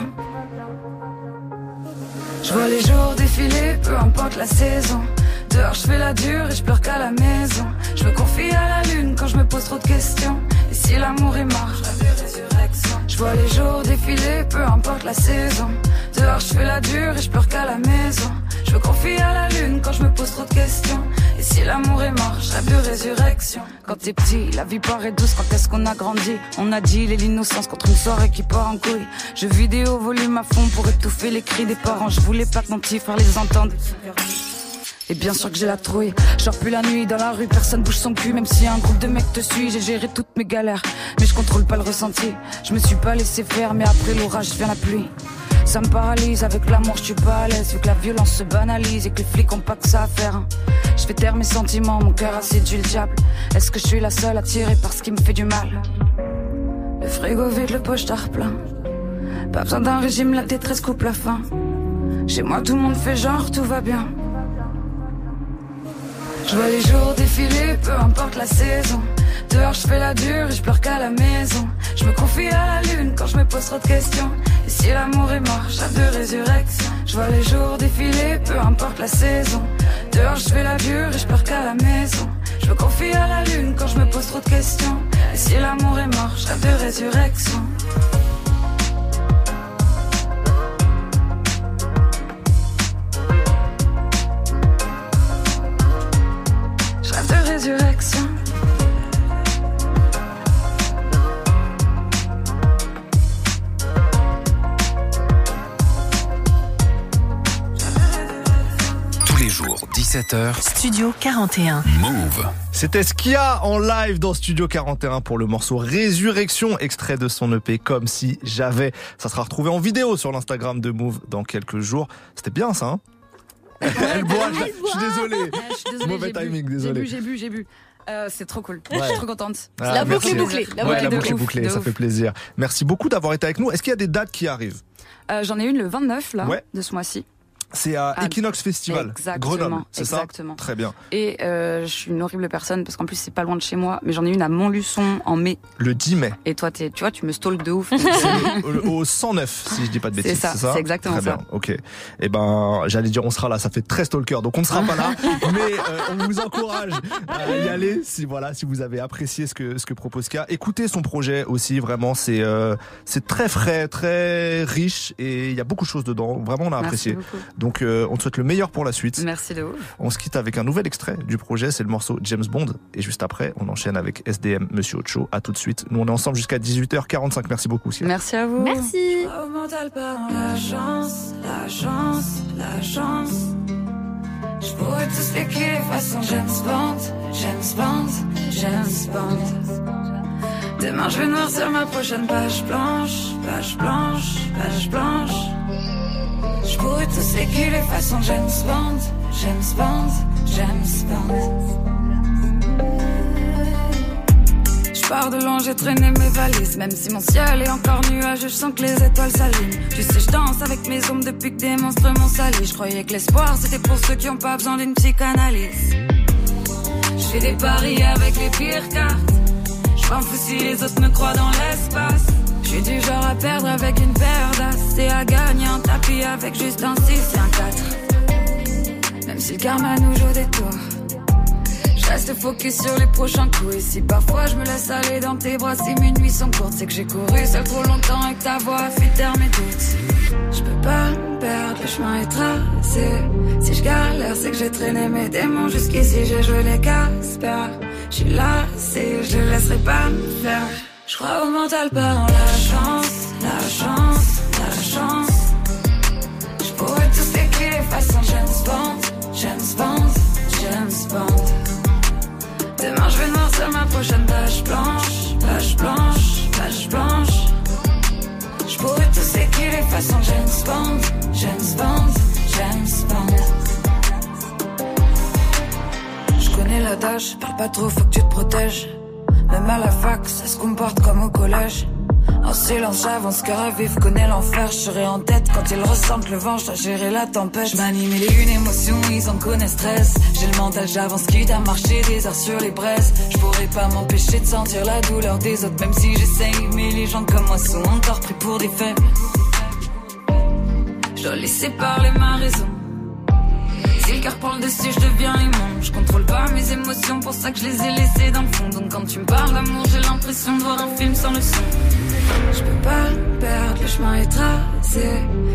Je vois les jours défiler, peu importe la saison. Dehors, je fais la dure et je pleure qu'à la maison. Je me confie à la lune quand je me pose trop de questions. Et si l'amour est mort, je vois les jours défiler, peu importe la saison. Dehors, je fais la dure et je pleure qu'à la maison. Je me confie à la lune quand je me pose trop de questions. Et si l'amour est mort, je de résurrection. Quand t'es petit, la vie paraît douce quand est-ce qu'on a grandi? On a dit l'innocence contre une soirée qui part en couille Jeux vidéo volume à fond pour étouffer les cris des parents Je voulais pas que mon petit les entende et bien sûr que j'ai la trouille. Genre plus la nuit dans la rue, personne bouge son cul. Même si un groupe de mecs te suit, j'ai géré toutes mes galères. Mais je contrôle pas le ressenti. Je me suis pas laissé faire, mais après l'orage vient la pluie. Ça me paralyse, avec l'amour je suis pas à l'aise. Vu que la violence se banalise et que les flics ont pas que ça à faire. hein. Je fais taire mes sentiments, mon cœur a séduit le diable. Est-ce que je suis la seule à tirer par ce qui me fait du mal? Le frigo vide, le pochetard plein. Pas besoin d'un régime, la détresse coupe la faim. Chez moi, tout le monde fait genre, tout va bien. Je vois les jours défiler, peu importe la saison. Dehors, je fais la dure et je pleure qu'à la maison. Je me confie à la lune quand je me pose trop de questions. Et si l'amour est mort, rêve de résurrection. Je vois les jours défiler, peu importe la saison. Dehors, je fais la dure et je pleure qu'à la maison. Je me confie à la lune quand je me pose trop de questions. Et si l'amour est mort, rêve de résurrection. Je de résurrection. 17h, Studio 41. Move. C'était ce qu'il y a en live dans Studio 41 pour le morceau Résurrection, extrait de son EP Comme si j'avais. Ça sera retrouvé en vidéo sur l'Instagram de Move dans quelques jours. C'était bien ça, hein Elle boit, je je suis désolé. Je suis désolée, Mauvais j'ai bu, timing, J'ai désolé. bu, j'ai bu, j'ai bu. Euh, c'est trop cool. Je Ouais. suis trop contente. Ah, La boucle merci. est bouclée. La Ouais, boucle la est de boucle est bouclée, ça ouf. fait plaisir. Merci beaucoup d'avoir été avec nous. Est-ce qu'il y a des dates qui arrivent? Euh, J'en ai une le 29 là, Ouais. de ce mois-ci. C'est à Ah, Equinox Festival, exactement, Grenoble, c'est ça exactement. Très bien. Et euh, je suis une horrible personne parce qu'en plus c'est pas loin de chez moi, mais j'en ai une à Montluçon en mai. Le 10 mai. Et toi, t'es- tu vois, tu me stalks de ouf. C'est au, au 109, si je dis pas de C'est bêtises. ça, c'est exactement Très ça. bien, ok. Eh ben, j'allais dire, on sera là, ça fait très stalker, donc on ne sera pas là, mais euh, on vous encourage à y aller si voilà, si vous avez apprécié ce que ce que propose K. Écoutez son projet aussi, vraiment, c'est euh, c'est très frais, très riche et il y a beaucoup de choses dedans. Vraiment, on a Merci apprécié. beaucoup. Donc, euh, on te souhaite le meilleur pour la suite. Merci de ouf. On se quitte avec un nouvel extrait du projet, c'est le morceau James Bond. Et juste après, on enchaîne avec SDM Monsieur Ocho. À tout de suite. Nous, on est ensemble jusqu'à 18h45. Merci beaucoup, Sia. Merci à vous. Merci. Au mental pas dans la chance, la chance, la chance. Je pourrais tous les killer façon James Bond, James Bond, James Bond. Demain je vais noircir ma prochaine page blanche, page blanche, page blanche. Les killer façon James Bond, James Bond, James Bond. Je pars de loin, j'ai traîné mes valises. Même si mon ciel est encore nuageux, je sens que les étoiles s'allument. Tu sais, je danse avec mes ombres depuis que des monstres m'ont sali. Je croyais que l'espoir c'était pour ceux qui ont pas besoin d'une psychanalyse. Je fais des paris avec les pires cartes. Je m'en fous si les autres me croient dans l'espace. Je suis du genre à perdre avec une paire d'as et à gagner en tapis avec juste un 6 et un 4. Même si le karma nous joue des tours. Je reste focus sur les prochains coups. Et si parfois je me laisse aller dans tes bras, si mes nuits sont courtes, c'est que j'ai couru seul trop longtemps et que ta voix a fait mes doutes. Je peux pas me perdre, le chemin est tracé. Si je galère, c'est que j'ai traîné mes démons jusqu'ici, j'ai joué les Casper. Je suis lassé, je laisserai pas me faire. Je crois au mental, pas en la chance, la chance, la chance. Je pourrais tous façon James Bond, James Bond, James Bond. Demain je vais noircir ma prochaine page blanche, page blanche, page blanche. Je pourrais tous écrire façon James Bond, James Bond, James Bond. Je connais l'adage, parle pas trop, faut que tu te protèges. Même à la fac, ça se comporte comme au collège. En silence, j'avance, cœur à vif, connais l'enfer. Je serai en tête quand ils ressentent le vent, je gérer la tempête. Je une émotion, ils en connaissent stress. J'ai le mental, j'avance, quitte à marcher des heures sur les braises. Je pourrais pas m'empêcher de sentir la douleur des autres, même si j'essaye. Mais les gens comme moi sont encore pris pour des faits. Je dois laisser parler ma raison. Cœur prend le dessus, je deviens immonde. Je contrôle pas mes émotions, pour ça que je les ai laissées dans le fond. Donc quand tu me parles d'amour, j'ai l'impression de voir un film sans le son. Je peux pas perdre, le chemin est tracé.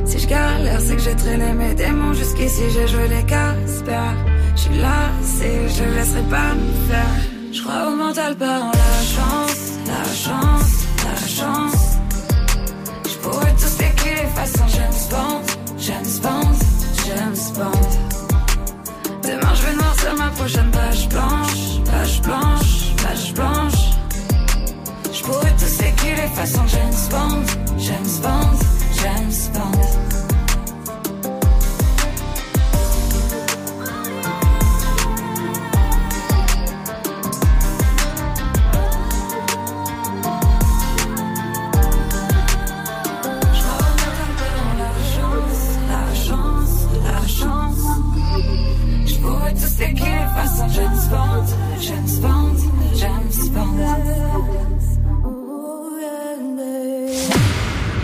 Si je galère, c'est que j'ai traîné mes démons jusqu'ici, j'ai joué les Casper. Je suis lassé, je laisserai pas me faire. Je crois au mental, pas en la chance, la chance, la chance. Je pourrais tous écrire façon James Bond, James Bond, James Bond. Noircir ma prochaine page blanche, page blanche, page blanche. Je pourrais tous écrire façon James Bond, James Bond, James Bond. James Bond, James Bond, James Bond.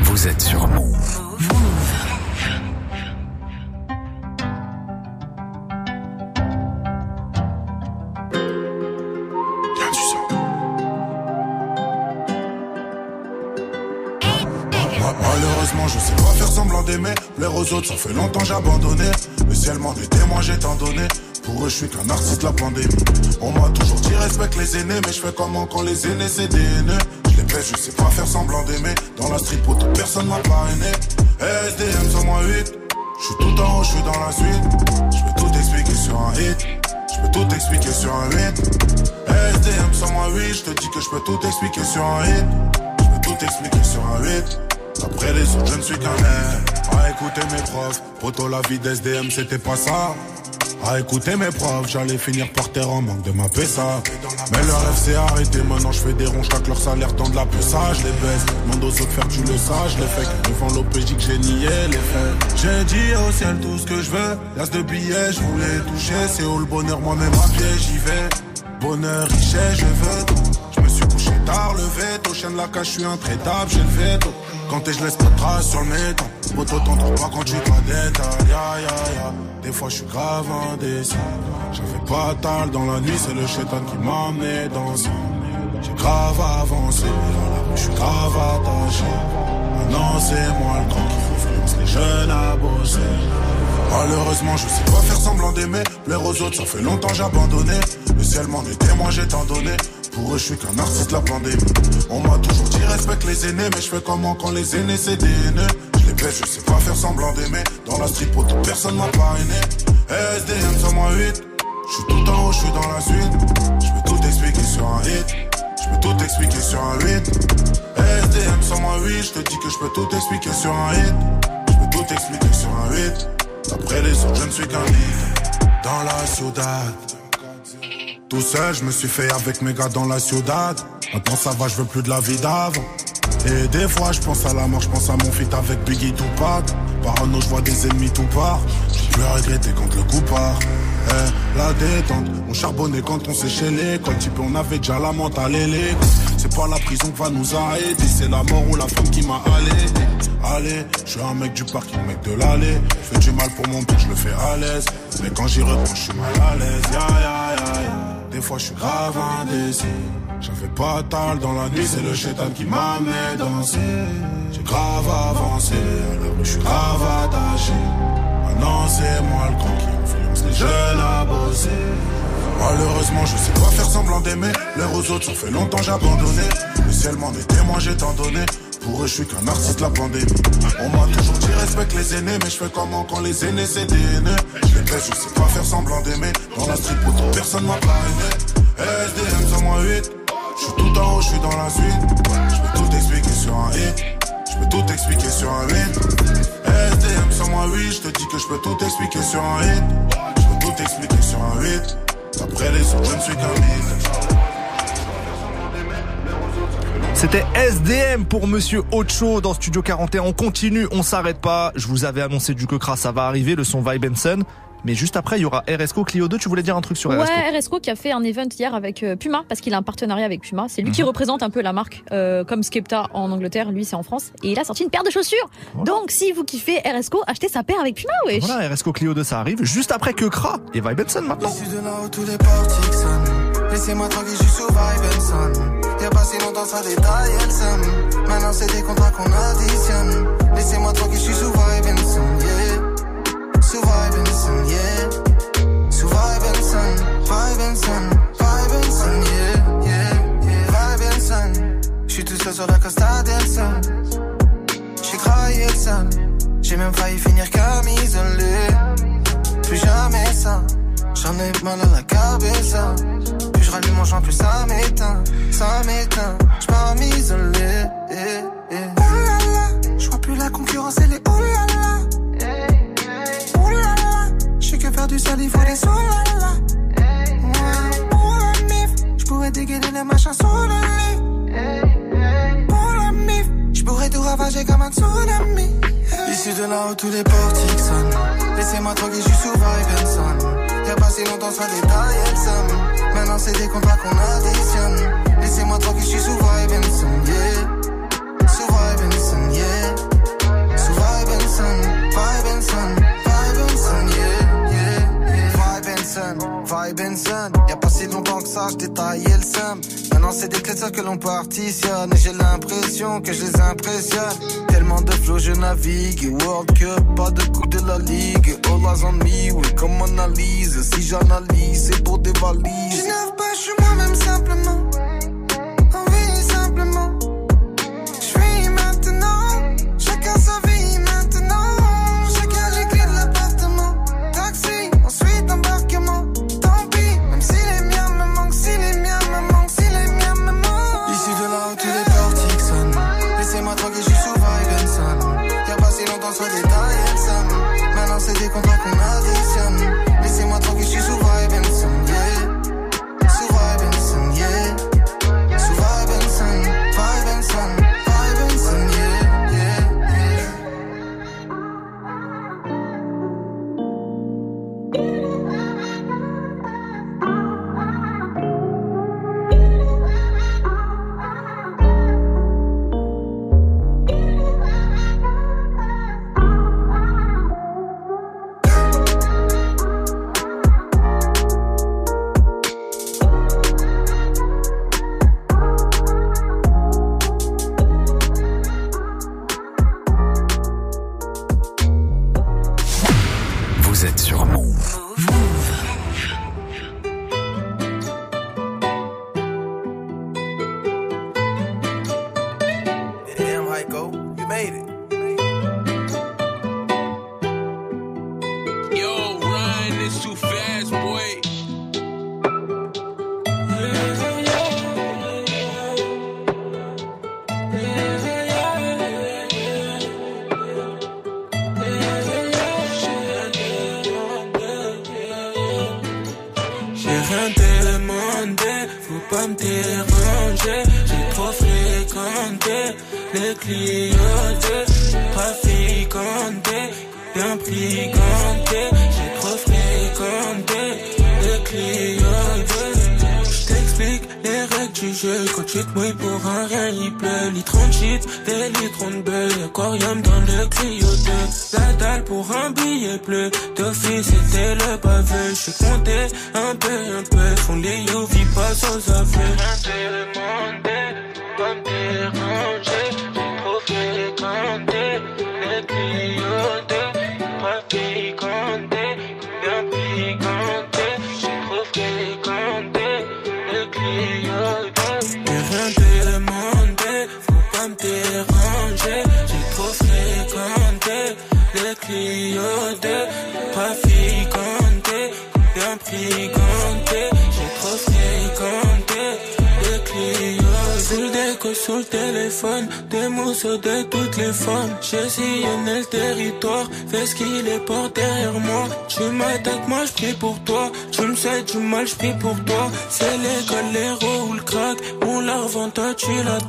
Vous êtes sur Move. Ma- Malheureusement, je sais pas faire semblant d'aimer. Plaire aux autres, ça fait longtemps j'ai abandonné. Le ciel m'en est témoin, j'ai tant donné. Pour eux, je suis qu'un artiste, la pandémie. On m'a toujours dit respecte les aînés, mais je fais comment quand les aînés c'est des haineux? Je les baisse, je sais pas faire semblant d'aimer. Dans la street, pour toute personne m'a parrainé. SDM sur moi 8. Je suis tout en haut, je suis dans la suite. Je peux tout expliquer sur un hit. Je peux tout expliquer sur un 8. SDM sur moi 8. Je te dis que je peux tout expliquer sur un hit. Je peux tout expliquer sur un 8. Après les autres, je ne suis qu'un air. À écouter mes profs, poto la vie d'SDM, c'était pas ça. À écouter mes profs, j'allais finir par terre en manque de ma PSA. Mais leur rêve s'est arrêté, maintenant je fais des ronds, chaque leur salaire tend de la ça, je les baisse. Demande aux autres faire, tu le sais, je les fais. Devant l'OPJ que j'ai nié les faits. J'ai dit au ciel tout ce que je veux. L'as de billets, je voulais toucher. C'est où le bonheur, moi-même à pied, j'y vais. Bonheur, richesse, je veux tout. Je me suis couché tard, le veto. Chien de la cage, je suis intraitable, j'ai le veto. Quand t'es, je laisse pas de traces sur le métal. Moto, t'en trouves pas quand tu détailles. Ya, ya, ya. Des fois, je suis grave indécis. J'avais pas tal dans la nuit, c'est le chétan qui m'a amené dans. J'ai grave avancé. Je suis grave attaché. Maintenant, c'est moi le grand qui influence les jeunes à bosser. Malheureusement, je sais pas faire semblant d'aimer. Plaire aux autres, ça fait longtemps j'ai abandonné. Le ciel m'en est j'ai tant donné. Pour eux, je suis qu'un artiste, la pandémie. On m'a toujours dit respecte les aînés, mais je fais comment quand les aînés c'est des haineux. Je sais pas faire semblant d'aimer. Dans la toute personne m'a parrainé. SDM sur moi 8. Je suis tout en haut, je suis dans la suite. Je peux tout expliquer sur un hit. Je peux tout expliquer sur un 8. SDM sur moi 8. Je te dis que je peux tout expliquer sur un hit. Je peux tout expliquer sur un 8. Après les autres, je ne suis qu'un hit. Dans la ciudad. Tout seul, je me suis fait avec mes gars dans la ciudad. Maintenant ça va, je veux plus de la vie d'avant. Et des fois, je pense à la mort, je pense à mon feat avec Biggie Tupac. Parano, je vois des ennemis tout part. J'ai plus à regretter quand le coup part. Eh, la détente, on charbonnait quand on chez l'école. Type, on avait déjà la mentale et C'est pas la prison qui va nous arrêter, c'est la mort ou la femme qui m'a allé. Allez, je suis un mec du parking, mec de l'allée. Je fais du mal pour mon tour, je le fais à l'aise. Mais quand j'y reprends, je suis mal à l'aise. Ya, ya, ya. Des fois, je suis grave indécis. J'avais pas tal dans la nuit, c'est le chétan qui m'a mis danser. J'ai grave avancé, alors je suis grave attaché. Maintenant, c'est moi le con qui influence les jeunes à bosser. Malheureusement, je sais pas faire semblant d'aimer. Les aux autres, ça fait longtemps j'ai abandonné. Le ciel m'en est témoin, j'ai tant donné. Pour eux, je suis qu'un artiste la pandémie. On m'a toujours dit respecte les aînés, mais je fais comment quand les aînés c'est des aînés? Je les je sais pas faire semblant d'aimer. Dans la pourtant personne m'a pas aidé. SDM 108. Je suis tout en haut, je suis dans la suite. Je peux tout expliquer sur un hit. Je peux tout expliquer sur un hit. SDM sans moi, oui, je te dis que je peux tout expliquer sur un hit. Je peux tout expliquer sur un hit. Après les autres, je ne suis qu'un hit. C'était SDM pour Monsieur Ocho dans Studio 41. On continue, on s'arrête pas. Je vous avais annoncé du Kekra, ça va arriver, le son Vibe Benson. Mais juste après, il y aura RSCO Clio 2. Tu voulais dire un truc sur RSCO Ouais, RSCO qui a fait un event hier avec euh, Puma parce qu'il a un partenariat avec Puma. C'est lui qui Mhm. représente un peu la marque, euh, comme Skepta en Angleterre, lui c'est en France. Et il a sorti une paire de chaussures. Donc si vous kiffez RSCO, achetez sa paire avec Puma, wesh. Voilà, RSCO Clio 2, ça arrive juste après Kekra et Vibe Benson maintenant. Issu de là où tous les portiques sonnent. Laissez-moi tranquille, je suis sous vibe and son. Y'a pas si longtemps, ça détaille, elle somme. Maintenant, c'est des contrats qu'on additionne. Laissez-moi tranquille, je suis sous vibe yeah. Sous vibe vibe and son, vibe and son, yeah, yeah, yeah. Vibe and son. Je suis tout seul sur la Costa del Sol. J'ai craillé le. J'ai même failli finir comme isolé. Plus jamais ça. J'en ai mal à la cabeza. Plus je rallume mon joint, plus ça m'éteint. Ça m'éteint. J'pars m'isoler. Eh, eh. Oh. J'vois plus la concurrence, elle est oh là là. Oh. J'sais que faire du sale, il faut des là. Sous. Pour la mif, j'pourrais tout ravager comme un tsunami. Issu de là où tous les portiques sonnent. Laissez-moi tranquille, j'suis sous vibe and son. Y'a pas si longtemps, ça détaille, elle. Maintenant, c'est des contrats qu'on additionne. Laissez-moi tranquille, j'suis sous vibe and son, yeah. Sous vibe and son, yeah. Sous vibe and son, vibe and son, vibe and son, yeah, yeah, yeah. Vibe and son, vibe son. Y'a pas si longtemps que ça, j'détaillais le somme. Maintenant, c'est des ça que l'on partitionne. Et j'ai l'impression que je les impressionne. Tellement de flow, je navigue. World Cup, pas de coupe de la ligue. All eyes on me, oui, comme analyse. Si j'analyse, c'est pour des valises. Je pas, je suis moi-même simplement. Pour toi. Tu me sais du mal, je pour toi. C'est l'école, l'héros ou le crack. On la tu la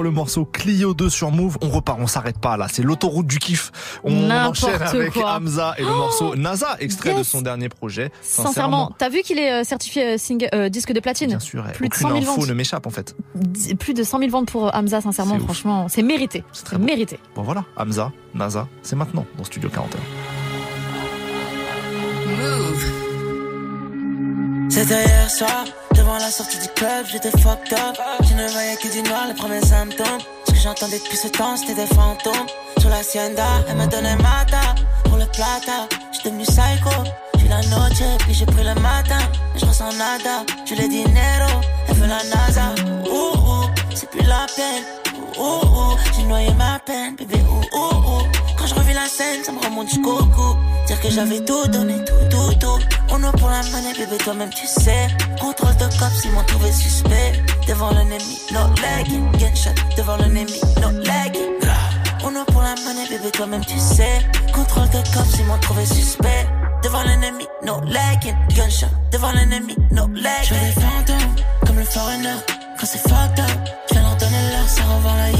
pour le morceau Clio 2 sur Move. On repart, on s'arrête pas là. C'est l'autoroute du kiff. On enchaîne avec quoi. Hamza et le Oh morceau NASA, extrait de son dernier projet. Sincèrement, t'as vu qu'il est euh, certifié euh, single- euh, disque de platine? bien sûr, Plus de aucune 100 000 info ventes. ne m'échappe en fait. D- Plus de 100 000 ventes pour Hamza, sincèrement, franchement, c'est mérité. C'est mérité. Bon voilà, Hamza, NASA, c'est maintenant dans Studio 41. C'était hier soir, devant la sortie du club, j'étais fucked up. Je ne voyais que du noir, les premiers symptômes. Ce que j'entendais depuis ce temps, c'était des fantômes. Sur la hacienda, elle me donnait mata pour le plata. J'suis devenu psycho, j'ai la noche, puis j'ai pris le matin. Je ressens nada, je l'ai dinero, elle veut la NASA. Ouh, ouh, c'est plus la peine. Ouh, ouh, j'ai noyé ma peine, bébé. Ouh, ouh, ouh. Quand je revis la scène, ça me remonte jusqu'au cou. Dire que j'avais tout donné, tout, tout, tout. On a pour la monnaie, bébé, toi-même tu sais. Contrôle de cops, ils m'ont trouvé suspect. Devant l'ennemi, no legging. Gunshot, devant l'ennemi, no. On a pour la monnaie, bébé, toi-même tu sais. Contrôle de cops, ils m'ont trouvé suspect. Devant l'ennemi, no legging. Gunshot, devant l'ennemi, no legging. Je des fantômes, comme le foreigner. Quand c'est fucked up, je leur donner l'heure, ça revend la.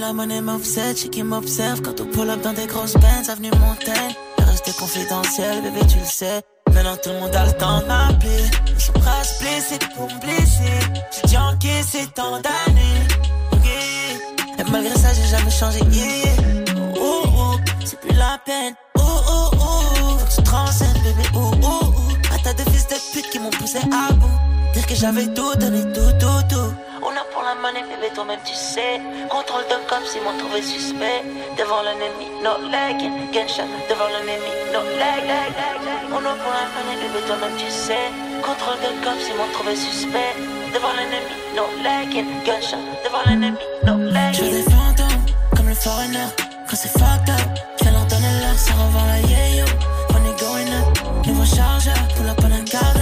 La monnaie m'obsède, je qui m'observe quand on pull up dans des grosses bands, avenue Montaigne. Je resté confidentiel, bébé, tu le sais. Maintenant tout le monde a le temps de m'appeler. Ils sont prêts se blesser pour me blesser. J'ai déjà encaissé tant d'années. Yeah. Et malgré ça, j'ai jamais changé. Yeah, yeah. Oh, oh, c'est plus la peine. Oh, oh, oh. Faut que tu transcèdes, bébé. Oh, oh, oh. À tas de fils de pute qui m'ont poussé à bout. Dire que j'avais tout donné, tout, tout, tout. On a pour la monnaie, bébé, toi-même tu sais. Contrôle de cops, ils m'ont trouvé suspect. Devant l'ennemi, no leg. Gunshot, devant l'ennemi, no leg. On a pour la monnaie, bébé, toi-même tu sais. Contrôle de cops, ils m'ont trouvé suspect. Devant l'ennemi, no leg. Gunshot, devant l'ennemi, no leg. Je fantômes, comme le foreigner. Quand c'est fucked up, je viens leur donner l'heure, ça revend la yeah yo. Money going up, nouveau chargeur, pull up en un quart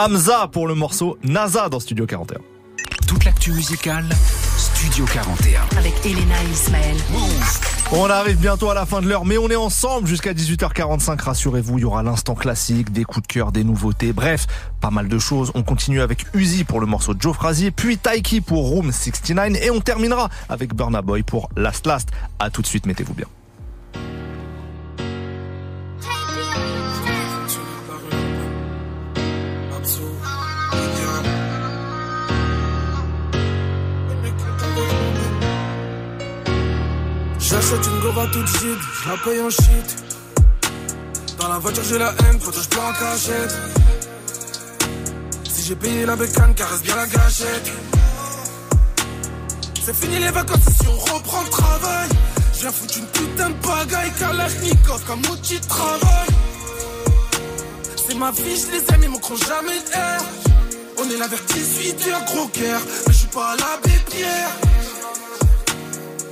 Hamza pour le morceau NASA dans Studio 41. Toute l'actu musicale, Studio 41. Avec Elena et Ismaël. On arrive bientôt à la fin de l'heure, mais on est ensemble jusqu'à 18h45. Rassurez-vous, il y aura l'instant classique, des coups de cœur, des nouveautés, bref, pas mal de choses. On continue avec Uzi pour le morceau de Joe Frazier, puis Taiki pour Room 69, et on terminera avec Burna Boy pour Last Last. À tout de suite, mettez-vous bien. J'achète une gova toute vide, je la paye en shit. Dans la voiture j'ai la haine, faut que je en cachette. Si j'ai payé la bécane, caresse bien la gâchette. C'est fini les vacances, si on reprend le travail. J'ai foutu une putain de bagaille, Kalachnikov comme outil de travail. C'est ma vie, je les aime, ils manqueront jamais d'air. On est là vers 18 heures, gros cœur, mais je suis pas à l'abbé Pierre.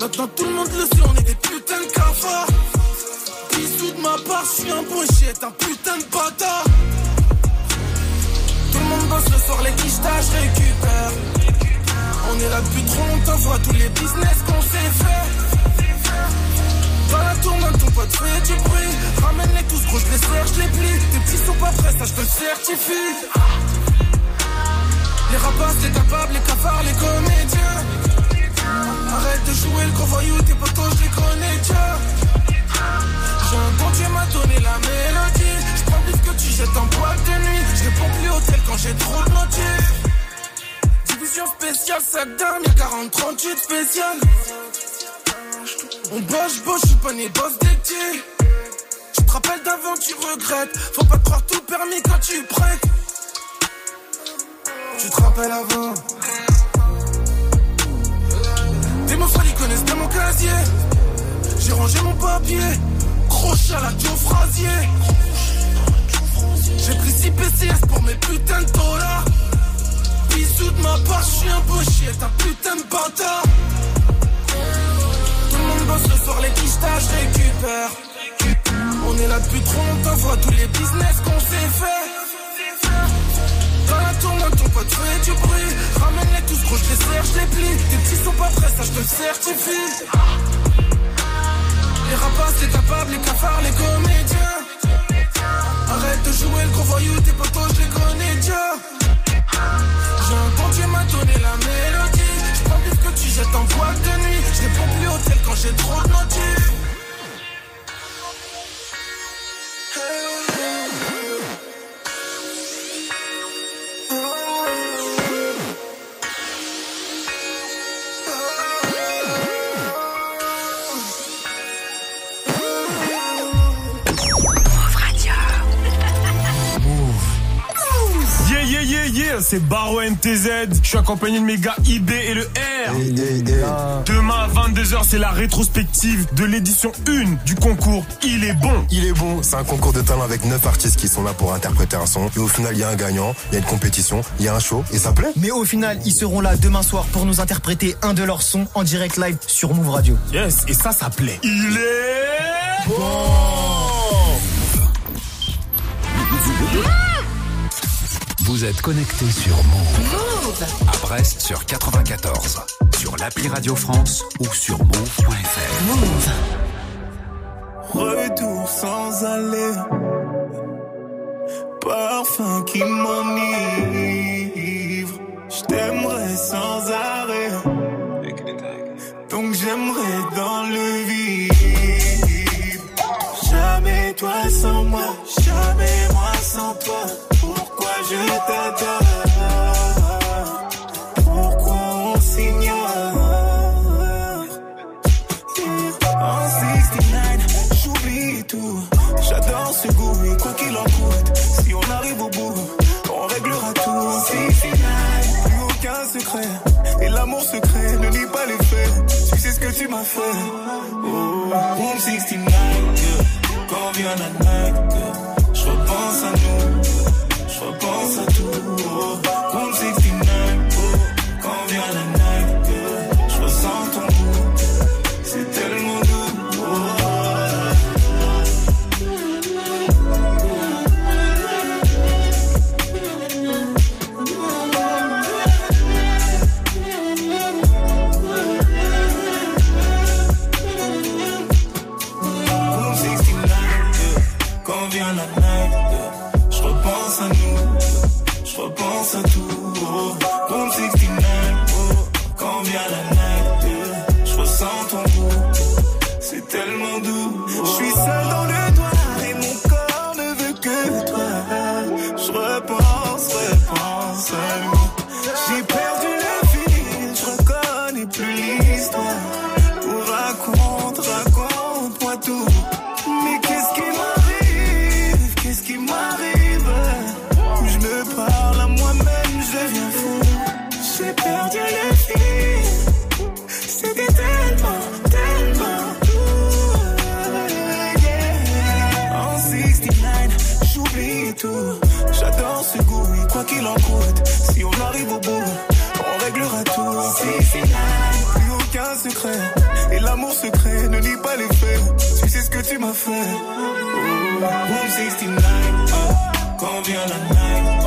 Maintenant tout le monde le sait, on est des putains de cafards. Bisous de ma part, je suis un pochette, un putain de bâtard. Tout le monde bosse le soir, les quichetages, je récupère. On est là depuis trop longtemps, voit tous les business qu'on s'est fait. Dans la tourmente, ton pote fait du bruit. Ramène-les tous, gros, je les serre, je les plie. Tes petits sont pas prêts, ça je te le certifie. Les rapaces, les capables, les cafards, les comédiens. Arrête de jouer le gros tes potos, je les connais, tiens. J'ai Dieu m'a donné la mélodie. Je prends plus que tu jettes en boîte de nuit. Je réponds plus hôtel quand j'ai trop de motifs. Division spéciale, sac d'armes, y'a 40, 38 spécial. On bosse, bosse, je suis pas né boss d'été. Tu te rappelles d'avant, tu regrettes. Faut pas te croire tout permis quand tu prêtes. Tu te rappelles avant. Tes mots ils connaissent bien mon casier. J'ai rangé mon papier. Crochet à la Joe. J'ai pris 6 PCS pour mes putains de dollars. Bisous de ma part, je suis un beau chien, un putain de bâtard. Tout le monde bosse le soir, les quichetages, récupère. On est là depuis trop longtemps, voit tous les business qu'on s'est fait. Tourmente, ton pote fait du bruit. Ramène-les tous, gros, je les serre, je les plie. Tes petits sont pas prêts, ça je te le certifie. Les rapaces, les capables, les cafards, les comédiens. Arrête de jouer le gros voyou, tes potos, je les connais déjà. J'ai Dieu m'a donné la mélodie. Je prends plus que tu jettes en boîte de nuit. Je réponds plus hôtel quand j'ai trop de motifs. Yeah c'est Baro NTZ. Je suis accompagné de mes gars IB et le R. Demain à 22h, c'est la rétrospective de l'édition 1 du concours Il est bon. Il est bon, c'est un concours de talent avec 9 artistes qui sont là pour interpréter un son. Et au final, il y a un gagnant, il y a une compétition, il y a un show, et ça plaît. Mais au final, ils seront là demain soir pour nous interpréter un de leurs sons en direct live sur Move Radio. Yes, et ça, ça plaît. Il est bon. Vous êtes connecté sur Move. À Brest sur 94. Sur l'appli Radio France ou sur move.fr. Move. Retour sans aller. Parfum qui m'enivre. Je t'aimerais sans arrêt. Donc j'aimerais dans le vide. Jamais toi sans moi. Jamais moi sans toi. Je t'adore? Pourquoi on s'ignore? En 69, j'oublie tout. J'adore ce goût et quoi qu'il en coûte. Si on arrive au bout, on réglera tout. 69, plus aucun secret. Et l'amour secret ne lit pas les faits. Tu sais ce que tu m'as fait. Oh, Room 69, yeah. quand vient la night, je repense à nous. Repense à tout. Oh, 69, fait. Room 69, oh, vient la night,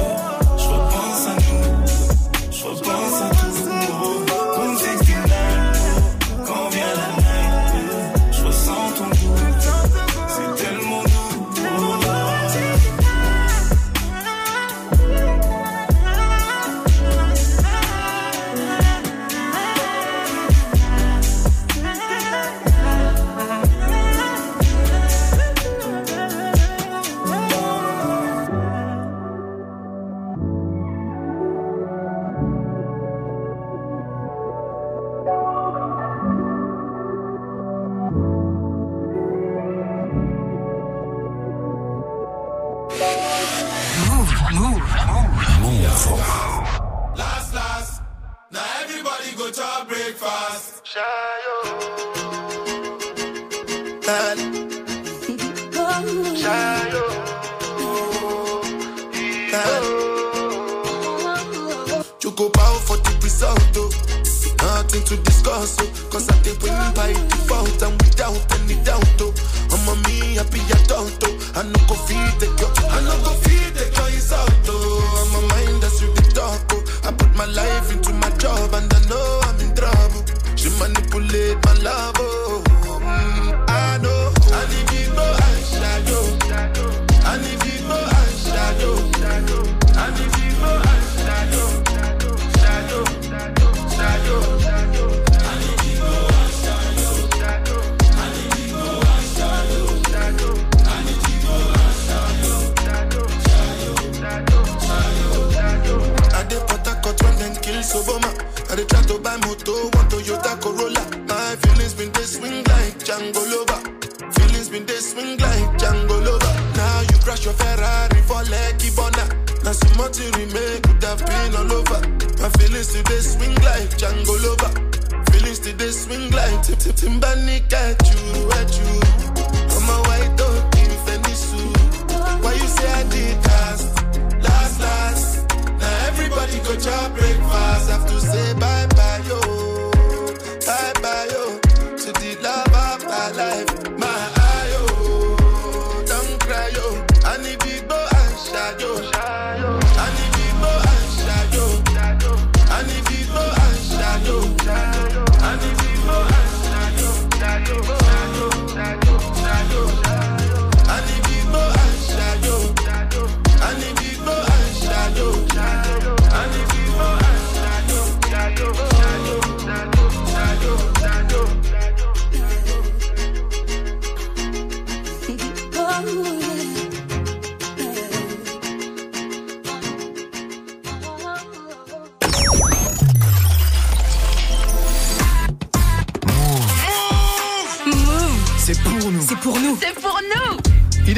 everybody go to breakfast. Choco power for the result, oh. Nothing to discuss, oh. Cause I think when you by default and without any doubt, oh. I'm a me happy adult, oh. I no go feed the girl, Now some more to remake could have been all over. My feelings today swing like Django Lover. Feelings today swing like Tip Tip Timbani at you, at you. I'm a white dog in Fendi suit. Why you say I did last, last, last? Now everybody go to breakfast. Have to say bye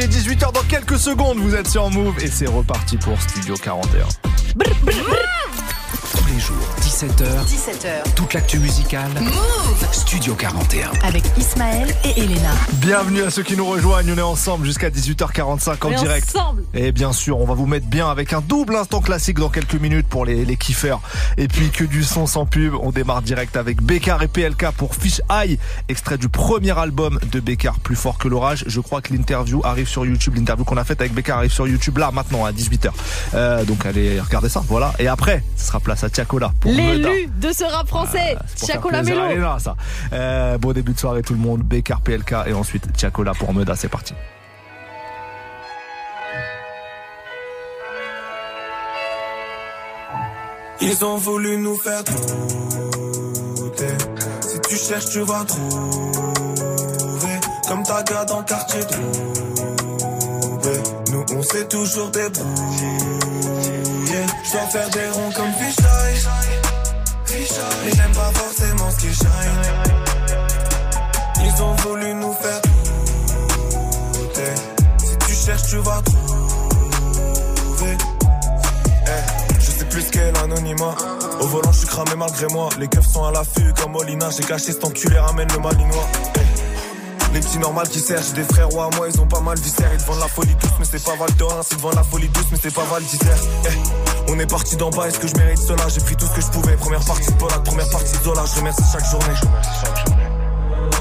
Il est 18h dans quelques secondes, vous êtes sur Move et c'est reparti pour Studio 41. Tous les jours, 17h. 17h. Toute l'actu musicale. Move Studio 41. avec Ismaël et Elena. Bienvenue à ceux qui nous rejoignent, on est ensemble jusqu'à 18h45 en On est direct. ensemble. Et bien sûr, on va vous mettre bien avec un double instant classique dans quelques minutes pour les, les kiffeurs. Et puis que du son sans pub, on démarre direct avec Bécard et PLK pour Fish Eye, extrait du premier album de Bécard, Plus fort que l'orage. Je crois que l'interview arrive sur YouTube, l'interview qu'on a faite avec Bécard arrive sur YouTube là maintenant à 18h. Euh, donc allez regarder ça, voilà. Et après, ce sera place à Tiakola pour. L'élu de ce rap français, Ah, Chacola Melo. Elena, ça. Euh, bon début de soirée tout le monde, Bécard PLK et ensuite Tiakola pour Meda, c'est parti. Ils ont voulu nous faire douter. Si tu cherches, tu vas trouver. Comme ta gars dans le quartier trouvé. Nous, on s'est toujours débrouillé. Je dois faire des ronds comme Fisheye. Mais j'aime pas forcément ce qui shine. Ils ont voulu nous faire douter. tu vas trouver. Eh, je sais plus qu'est l'anonymat. Au volant, je suis cramé malgré moi. Les keufs sont à l'affût comme Molina. J'ai caché cet enculé, ramène le malinois. Eh, les petits normales qui servent, des frères ou à moi, ils ont pas mal viscère. Ils vendent la folie douce, mais c'est pas Val d'Or. Ils te vendent la folie douce, mais c'est pas Val on est parti d'en bas, est-ce que je mérite cela? J'ai pris tout ce que je pouvais. Première partie de Polak, première partie de Zola. Je remercie chaque journée.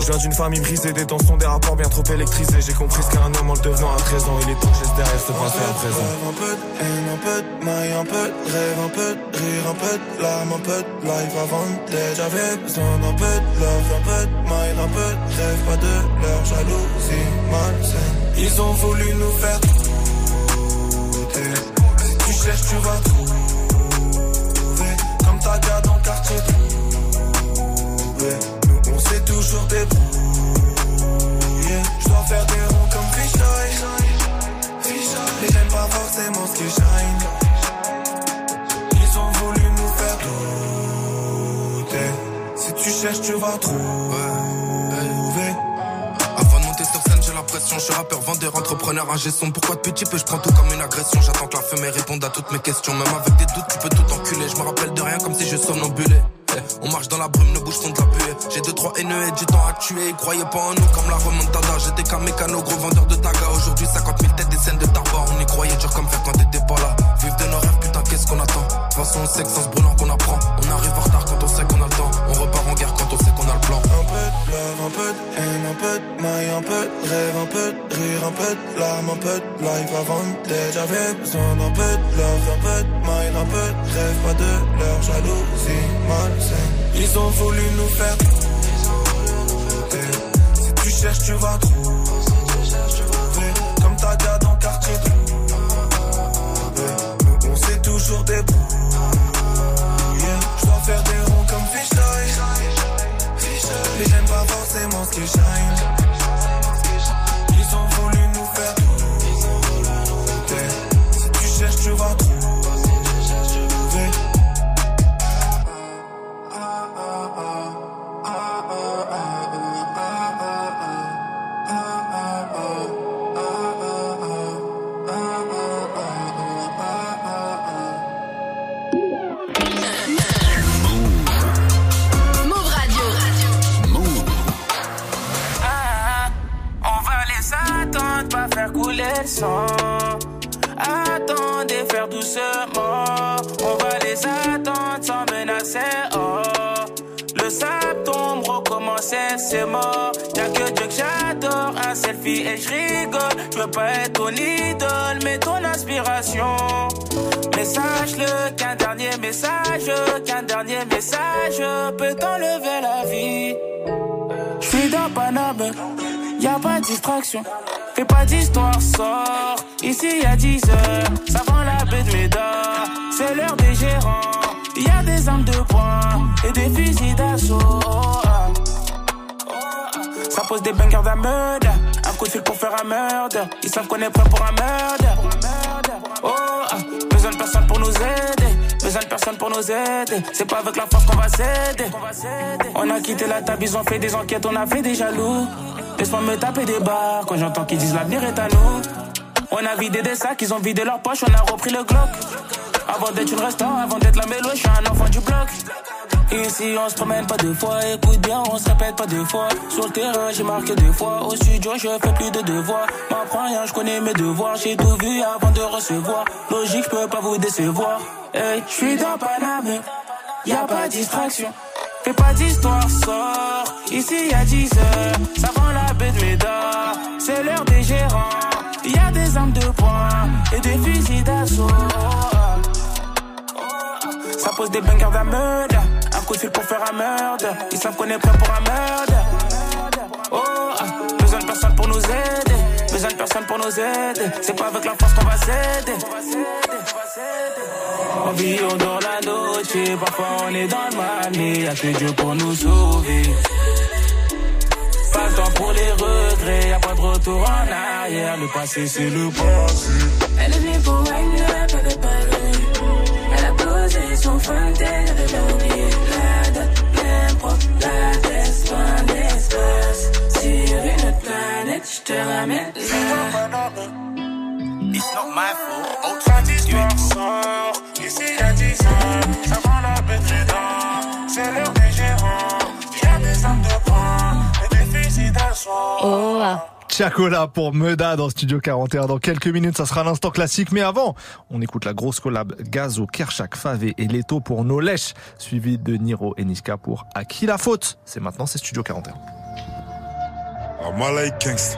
Je viens d'une famille brisée, des tensions, des rapports bien trop électrisés. J'ai compris ce qu'est un homme en le devenant à 13 ans. Il est temps que derrière ce passé à présent. Un peu de haine, un peu de maille, un peu de rêve, un peu de rire, un peu de larmes, un peu de life avant d'être. J'avais besoin d'un peu de love, un peu de maille, un peu de rêve, pas de leur jalousie malsaine. Ils ont voulu nous faire douter. Si tu cherches, tu vas trouver. Toujours débrouillé. Je dois faire des ronds comme Fisheye. Mais j'aime pas forcément ce qui shine. Ils ont voulu nous faire douter. Si tu cherches, tu vas trouver. Avant de monter sur scène, j'ai l'impression, je suis rappeur, vendeur, entrepreneur, ingé son. Pourquoi de petit peu, je prends tout comme une agression? J'attends que la fumée réponde à toutes mes questions. Même avec des doutes, tu peux tout enculer. Je me rappelle de rien comme si je somnambulais. On marche dans la brume, nos bouches font de la buée. J'ai deux, trois haineux et du temps à tuer. Ils croyaient pas en nous comme la remontada. J'étais qu'un mécano, gros vendeur de taga. Aujourd'hui, 50 000 têtes, des scènes de tabac. On y croyait dur comme faire quand t'étais pas là. Vive de nos rêves, putain, qu'est-ce qu'on attend? De toute façon, on sait que sans ce brûlant qu'on apprend. On arrive en retard love, un peu de haine, un peu de maille, un peu rêve, un peu rire, un peu de larmes, un peu de life avant d'être. J'avais besoin d'un peu de un peu de maille, un peu rêve, pas de leur jalousie malsaine. Ils ont voulu nous faire douter. Si tu cherches, tu vas trouver. Comme ta gars dans quartier on s'est toujours débrouillé. Forcément ce qui shine. Ils ont voulu nous faire douter. Si tu cherches, tu vas trouver. Et je rigole. Je veux pas être ton idole, mais ton inspiration. Mais sache-le qu'un dernier message, qu'un dernier message peut t'enlever la vie. Je suis dans Paname, y a pas de distraction. Fais pas d'histoire, sort. Ici y a 10 heures, ça vend la baie de Médard. C'est l'heure des gérants. Y a des armes de poing et des fusils d'assaut. Ça pose des bangers. Un coup de fil pour faire un meurtre. Ils savent qu'on est prêt pour un meurtre. Oh, ah. besoin de personne pour nous aider. Besoin de personne pour nous aider. C'est pas avec la force qu'on va s'aider. On a quitté la table, ils ont fait des enquêtes, on a fait des jaloux. Laisse-moi me taper des barres quand j'entends qu'ils disent l'avenir est à nous. On a vidé des sacs, ils ont vidé leurs poches, on a repris le Glock. Avant d'être une restant, avant d'être la mélo, je suis un enfant du bloc. Ici on se promène pas deux fois, écoute bien, on se répète pas deux fois. Sur le terrain j'ai marqué deux fois, au studio je fais plus de devoirs. M'apprends rien, je connais mes devoirs, j'ai tout vu avant de recevoir. Logique, je peux pas vous décevoir. Hey, je suis dans Paname, y a pas de distraction. Fais pas d'histoire, sort. Ici y a 10 heures, ça vend la baie de Médard. C'est l'heure des gérants, y a des armes de poing et des fusils d'assaut. Ça pose des bangers d'un meurtre. Un coup de fil pour faire un meurtre. Ils savent qu'on est prêt pour un meurtre. Oh, ah, besoin de personne pour nous aider. Besoin de personne pour nous aider. C'est pas avec la force qu'on va s'aider. On vit dans la noche, parfois on est dans le mal, mais y'a que Dieu pour nous sauver. Pas le temps pour les regrets, y'a pas de retour en arrière, le passé c'est le passé. Elle est venue pour posé son fontaine, elle a oublié la date, n'importe la tête, loin l'espace. Sur une autre planète, je te ramène là. It's not my fault. Satisfaction, ici y'a 10 ans, ça prend la pétridant. C'est l'heure des gérants. Y'a des âmes de poing, et des fusils d'assaut. Oh là. Chacola pour Meda dans Studio 41. Dans quelques minutes, ça sera l'instant classique. Mais avant, on écoute la grosse collab Gazo, Kershak, Favé et Leto pour No Lèche, suivi de Niro et Niska pour À qui la faute? C'est maintenant, c'est Studio 41. Ah, Malay Kings.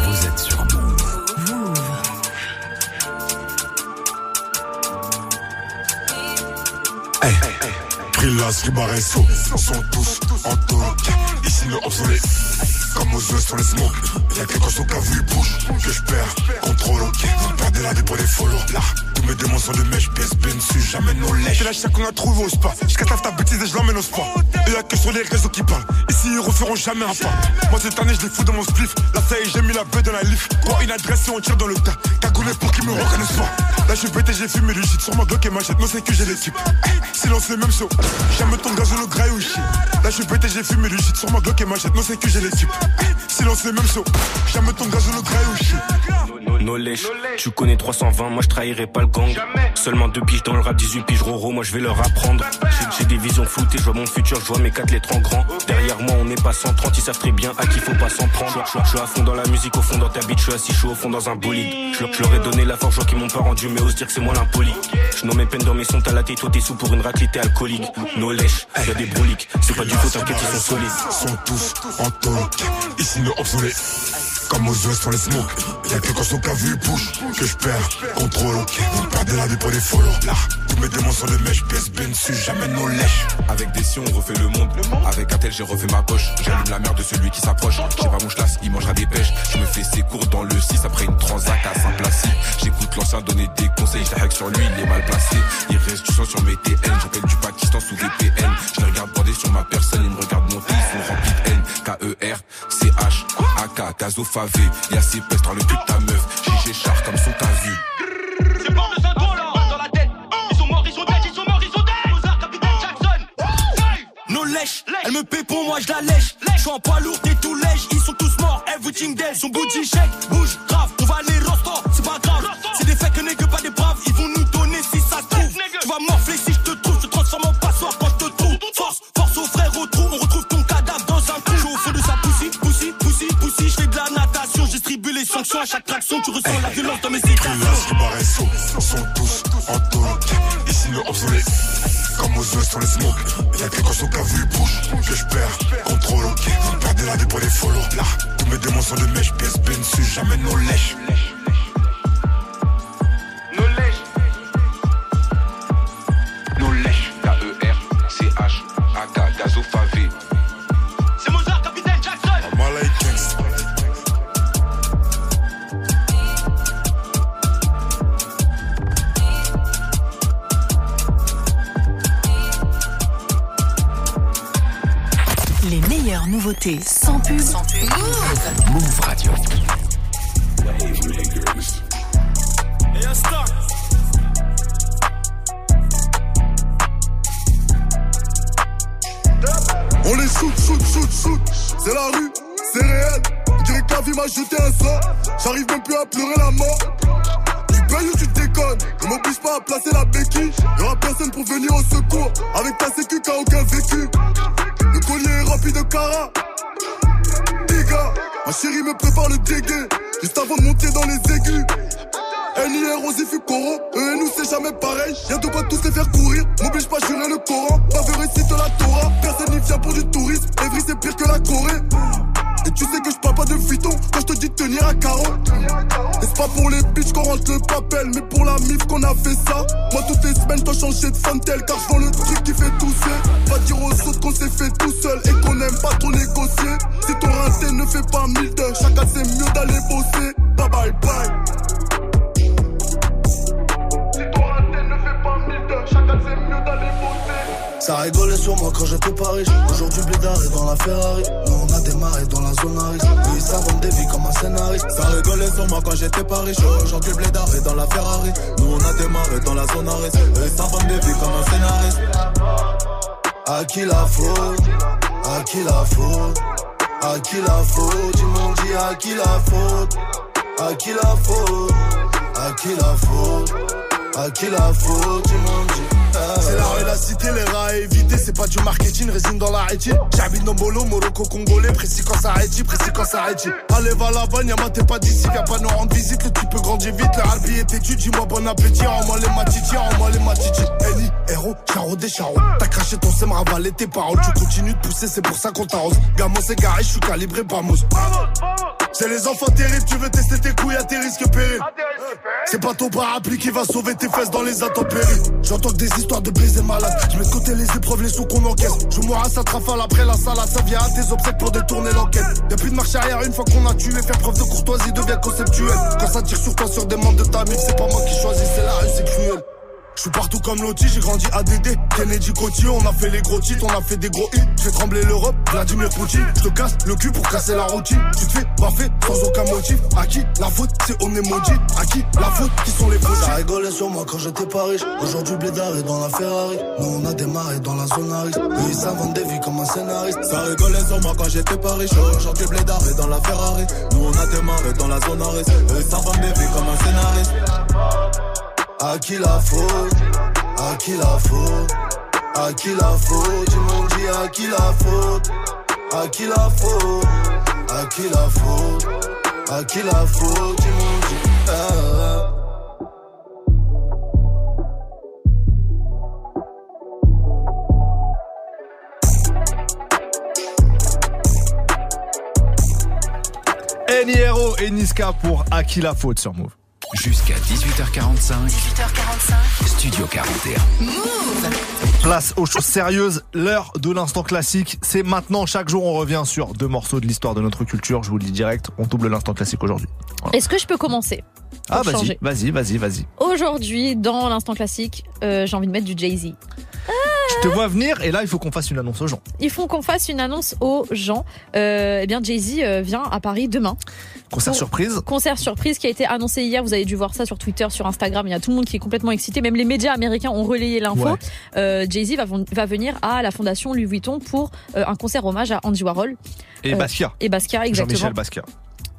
Vous êtes sur Brillas, Ribaresso sont tous en tauque. Ici, le obsolète. Comme aux yeux sur les smokes. Y'a que quand son cas vu bouge que je perds. Contrôle, ok. Vous perdez la pour les follow. Là, tous mes démons sont de mèche. PSP ne suit jamais nos lèches. C'est la chaque qu'on a trouvé au spa. Je catave ta bêtise et je l'emmène au spa. Et y'a que sur les réseaux qui parlent. Ici, ils referont jamais un pas. Moi, cette année, je les fous dans mon spliff. Y est, j'ai mis la bête dans la lift. Quoi, une adresse et on tire dans le tas. Pour qu'ils me reconnaissent pas. Là, je suis pété, j'ai fumé du shit. Sur ma Glock et ma jette. Non, c'est que j'ai l'équipe. Eh, Silence, le même show. Jamais ton gaz le graille ou shit. Là, je suis pété, j'ai fumé du shit. Sur ma Glock et ma jette. Non, c'est que j'ai l'équipe. Eh, Silence, le même show. Jamais ton gaz le graille ou shit. No lèche, tu connais 320, moi je trahirai pas le gang. Seulement deux piges dans le rap, 18 piges Roro, moi je vais leur apprendre. J'ai- des visions floutées, je vois mon futur, je vois mes quatre lettres en grand. Derrière moi on n'est pas 130, ils savent très bien à qui faut pas s'en prendre. Je suis à fond dans la musique, au fond dans ta bite, je suis assis chaud au fond dans un bolide. Je leur- ai donné la force, je vois qu'ils m'ont pas rendu, mais ose dire que c'est moi l'impoli. Je nomme mes peines dans mes sons, t'as la tête, toi t'es sous pour une raclée, t'es alcoolique. No lèche, y'a des broliques, c'est pas du faux, t'inquiète, ils sont solides. sont tous en tauque. Ici, le obsolète. Comme aux yeux sur les smokes. Y'a que quand son cas vu bouge que je perds. Contrôle, ok. Vous perdez la vie pour les follow. Là, tous mes démons sont de mèche. PSB ne suit jamais nos lèches. Avec des si on refait le monde. Avec un tel j'ai refait ma poche. J'allume la merde de celui qui s'approche. J'ai pas mon chlasse, il mangera des pêches. Je me fais ses cours dans le 6 après une transac à Saint-Placide. J'écoute l'ancien donner des conseils. Je sur lui, il est mal placé. Il reste du sang sur mes TN. J'appelle du Pakistan sous VPN. Je les regarde bander sur ma personne. Ils me regardent monter. Ils sont remplis de haine. K-E-R, C-H, Gazo Favé. Y'a ses pestes dans le cul de ta meuf. JG char comme son t'as vu. C'est pas de Saint-Paul là, dans la tête. Ils sont morts, ils sont dead, ils sont morts, ils sont dead. Mozart, capitaine Jackson. Nos lèches, elle me paie pour moi, je la lèche. Je suis en poids lourd, t'es tout lèche. Ils sont tous morts, everything dead. Son booty shake, bouge, grave. On va aller rosto, c'est pas grave. C'est des faits que n'est que pas des braves. Ils vont nous donner si ça se trouve. Tu vas morfler si les sanctions à chaque traction. Tu ressens la violence dans mes citations. Ribaresso sont tous en tauque. Ici, le obsolète. Comme aux yeux sur les smokes. Y'a que quand son cas vu bouge que je perds. Contrôle, ok. Vous perdez la vie pour les follow. Là, tous mes démons sont de mèche. PSB ne suit jamais nos lèches. Sans pub. Move Radio. On les shoot, shoot, shoot, shoot. C'est la rue, c'est réel. On dirait que la vie m'a jeté un sort. J'arrive même plus à pleurer la mort. Tu payes ou tu déconnes? Ne m'oblige pas à placer la béquille. Y'aura personne pour venir au secours. Avec ta sécu, t'as aucun vécu. Ma chérie me prépare le dégué. Juste avant de monter dans les aigus. NIR, Rosy, Fucoro, eux et nous c'est jamais pareil. Y'a de quoi tous les faire courir, m'oblige pas jurer le Coran. Pas récite la Torah, personne n'y vient pour du tourisme. Evry c'est pire que la Corée. Et tu sais que je parle pas de fuiton quand je te dis de tenir à carreau. Et c'est pas pour les bitches qu'on rentre le papel, mais pour la mif qu'on a fait ça. Moi toutes les semaines, dois changer de fontel car je vends le truc qui fait tousser. Va dire aux autres qu'on s'est fait tout seul et qu'on aime pas trop négocier. Si ton rincé ne fait pas mille de chacun c'est mieux d'aller bosser. Bye bye bye. Ça rigolait sur moi quand j'étais pas riche. Aujourd'hui, Blédard est dans la Ferrari. Nous, on a démarré dans la zone à risque. Ils s'inventent des vies comme un scénariste. Ça rigolait sur moi quand j'étais pas riche. Aujourd'hui, Blédard est dans la Ferrari. Nous, on a démarré dans la zone à risque. Ils s'inventent des vies comme un scénariste. À qui la faute? À qui la faute? À qui la faute? Ils m'ont dit à qui la faute? À qui la faute? À qui la faute? À qui la faute m'ont dit C'est la rue, la cité, les rats à éviter, c'est pas du marketing, résine dans la rétine. J'habite dans Bolo, Morocco, Congolais, précis quand ça arrête, précis quand ça arrête. Allez, va là-bas, Nyama, t'es pas d'ici, viens pas nous rendre visite, le type grandit vite, le harbi est têtu, dis-moi bon appétit, en moi les matiti, en moi les matiti. Eni, héros, charo des charros, t'as craché ton sème, ravalé tes paroles, tu continues de pousser, c'est pour ça qu'on t'arrose. Gamin, c'est garé, je suis calibré, pas mousse. C'est les enfants terribles, tu veux tester tes couilles à tes risques périls. C'est pas ton parapluie qui va sauver tes fesses dans les intempéries. J'entends que des histoires de baiser malades. Je mets de côté les épreuves, les sous qu'on encaisse. Je moi à sa trafale après la salade. Ça vient à tes obsèques pour détourner l'enquête. Y'a plus de marche arrière une fois qu'on a tué. Faire preuve de courtoisie devient conceptuel. Quand ça tire sur toi sur des membres de ta mif, c'est pas moi qui choisis, c'est la rue, c'est cruel. Je suis partout comme Loti, j'ai grandi à DD. Kennedy Coty, on a fait les gros titres, on a fait des gros hits. J'ai tremblé l'Europe, Vladimir Poutine. Je te casse le cul pour casser la routine. Tu te fais baffer sans aucun motif. À qui la faute, c'est on est maudit. À qui la faute, qui sont les faux Ça rigolait sur moi quand j'étais pas riche. Aujourd'hui, Blédard est dans la Ferrari. Nous, on a démarré dans la zone à risque. Ils des vies comme un scénariste. Ça rigolait sur moi quand j'étais pas riche. Aujourd'hui, Blédard est dans la Ferrari. Nous, on a démarré dans la zone à ils des vies comme un scénariste. À qui la faute? À qui la faute? À qui la faute? Ils m'ont dit à qui la faute? À qui la faute? À qui la faute? À qui la faute? Ils m'ont dit ah, et Niska pour À qui la faute sur Move. Jusqu'à 18h45. 18h45. Studio 41. Place aux choses sérieuses, l'heure de l'instant classique, c'est maintenant. Chaque jour, on revient sur deux morceaux de l'histoire de notre culture. Je vous le dis direct, on double l'instant classique aujourd'hui. Voilà. Est-ce que je peux commencer Ah, vas-y, changer? vas-y, vas-y, vas-y. Aujourd'hui, dans l'instant classique, euh, j'ai envie de mettre du Jay-Z. Je te vois venir et là, il faut qu'on fasse une annonce aux gens. Il faut qu'on fasse une annonce aux gens. Euh, eh bien, Jay-Z euh, vient à Paris demain. Concert surprise. Concert surprise qui a été annoncé hier. Vous avez dû voir ça sur Twitter, sur Instagram. Il y a tout le monde qui est complètement excité. Même les médias américains ont relayé l'info. Ouais. Euh, Jay-Z va, va venir à la fondation Louis Vuitton pour euh, un concert hommage à Andy Warhol. Et Euh, Basquiat. Et Basquiat, exactement. Jean-Michel Basquiat.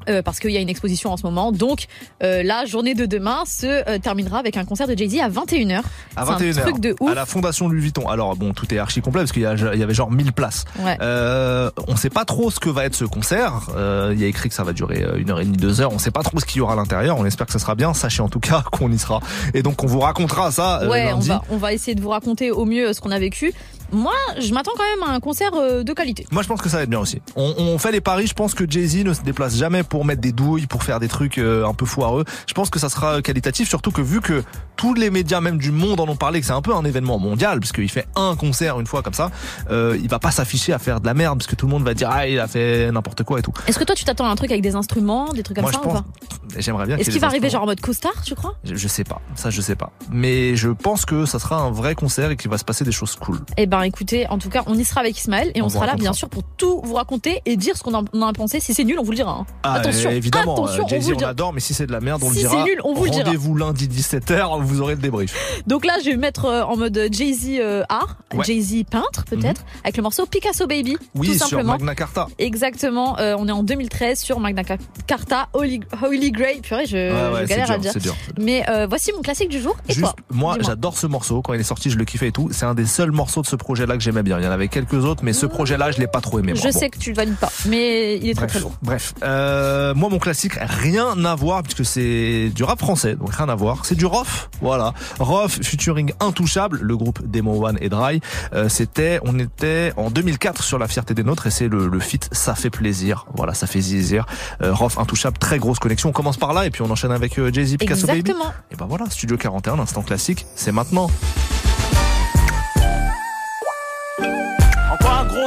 Euh, parce qu'il y a une exposition en ce moment. Donc, euh, la journée de demain se euh, terminera avec un concert de Jay-Z à 21h. À C'est un 21h. truc de ouf. À la fondation Louis Vuitton. Alors, bon, tout est archi complet parce qu'il y, y avait genre 1000 places. Ouais. Euh, on sait pas trop ce que va être ce concert. Euh, il y a écrit que ça va durer une heure et demie, deux heures. On sait pas trop ce qu'il y aura à l'intérieur. On espère que ça sera bien. Sachez en tout cas qu'on y sera. Et donc, on vous racontera ça Ouais, on va, on va essayer de vous raconter au mieux ce qu'on a vécu. Moi, je m'attends quand même à un concert euh, de qualité. Moi, je pense que ça va être bien aussi. On, on fait les paris. Je pense que Jay-Z ne se déplace jamais pour mettre des douilles, pour faire des trucs euh, un peu foireux. Je pense que ça sera qualitatif, surtout que vu que tous les médias, même du monde, en ont parlé, que c'est un peu un événement mondial, parce qu'il fait un concert une fois comme ça, euh, il va pas s'afficher à faire de la merde, parce que tout le monde va dire ah il a fait n'importe quoi et tout. Est-ce que toi, tu t'attends à un truc avec des instruments, des trucs comme Moi, ça je ou pense. pas? J'aimerais bien. Est-ce qu'il va arriver genre en mode costard, tu crois? Je, je sais pas. Ça, je sais pas. Mais je pense que ça sera un vrai concert et qu'il va se passer des choses cool. Eh ben, écoutez, en tout cas, on y sera avec Ismaël et on, On sera là, bien sûr, pour tout vous raconter et dire ce qu'on en a pensé. Si c'est nul, on vous le dira. hein. Ah, attention, évidemment. attention, on vous le on dira. adore, mais si c'est de la merde, on Si le c'est dira. nul, on vous le dira. Rendez-vous lundi 17h, vous aurez le débrief. Donc là, je vais mettre euh, en mode Jay-Z euh, art, Ouais. Mhm. Jay-Z peintre peut-être, avec le morceau Picasso Baby, Oui, tout sur simplement. Magna Carta. Exactement, euh, on est en 2013 sur Magna Carta, Holy, Holy Grail. Purée, je, Ouais, ouais, je c'est galère à dur, dire. c'est dur, Mais euh, voici mon classique du jour. Et Juste, toi moi, j'adore ce morceau. Quand il est sorti, je le kiffais et tout. C'est un des seuls morceaux de ce projet-là que j'aimais bien. Il y en avait quelques autres, mais ce projet-là, je l'ai pas trop aimé. Je moi. Bon. sais que tu le valides pas, mais il est très Bref, très lourd. bref. Euh, moi, mon classique, rien à voir, puisque c'est du rap français, donc rien à voir. C'est du Rof, voilà. Rof, featuring Intouchable, le groupe Demo One et Dry. Euh, c'était, on était en 2004 sur La Fierté des Nôtres, et c'est le, le feat Ça fait plaisir. Voilà, ça fait zizir. Euh, Rof, Intouchable, très grosse connexion. On commence par là, et puis on enchaîne avec euh, Jay-Z, Picasso Baby. Exactement. Et ben voilà, Studio 41, l'instant classique, c'est maintenant.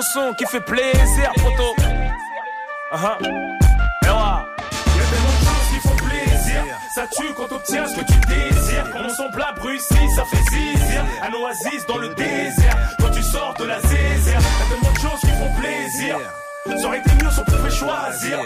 Qui fait plaisir. Uh-huh. Eh ouais. Y'a tellement de choses qui font plaisir. Ça tue quand t'obtiens ce que tu désires. Quand son plat brucie, ça fait zizir. Un oasis dans le désert. Quand tu sors de la zézère. Y'a tellement de choses qui font plaisir. Ça aurait été mieux si on pouvait choisir.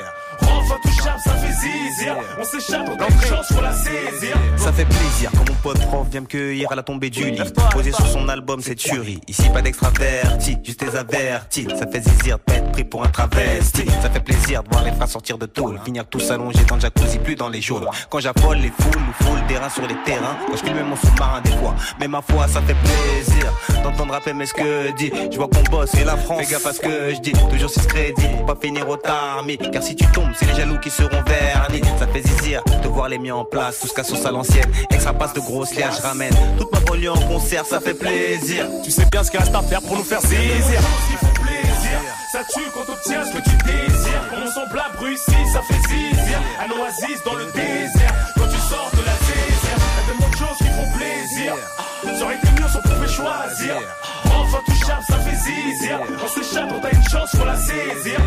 Enfin touchable, ça fait zizir. On s'échappe, on a une chance, faut la saisir. Ça fait plaisir quand mon pote prof vient me cueillir à la tombée du lit. Posé sur son album, c'est tuerie. Ici, pas d'extraverti, juste des avertis. Ça fait zizir de pas être pris pour un travesti. Ça fait plaisir de voir les frères sortir de tôle. Finir tous allongés dans le jacuzzi, plus dans les jaunes. Quand j'affole les foules, ou foule des reins sur les terrains. Quand je filme mon sous-marin des fois. Mais ma foi, ça fait plaisir d'entendre rapper mais ce que dit. Je vois qu'on bosse et la France. Fais gaffe à ce que je dis. Toujours 6 crédits pour pas finir au tarmi. Car si tu tombes, c'est les jaloux qui seront vernis. Ça fait zizir de voir les miens en place. Tout ce qu'à sauce à l'ancienne. Extra passe de grosses liages, je ramène. Toute ma folie en concert, ça fait plaisir. Tu sais bien ce qu'il reste à faire pour nous faire zizir. qui font plaisir. Ça tue quand t'obtiens ce que tu désires. Quand on semble à Bruxelles, ça fait zizir. Un oasis dans le désert. Quand tu sors de la désert, y'a tellement de choses qui font plaisir. Ça aurait été mieux si on pouvait choisir. Enfin touchable, ça fait zizir. On s'échappe, on a une chance, faut la saisir.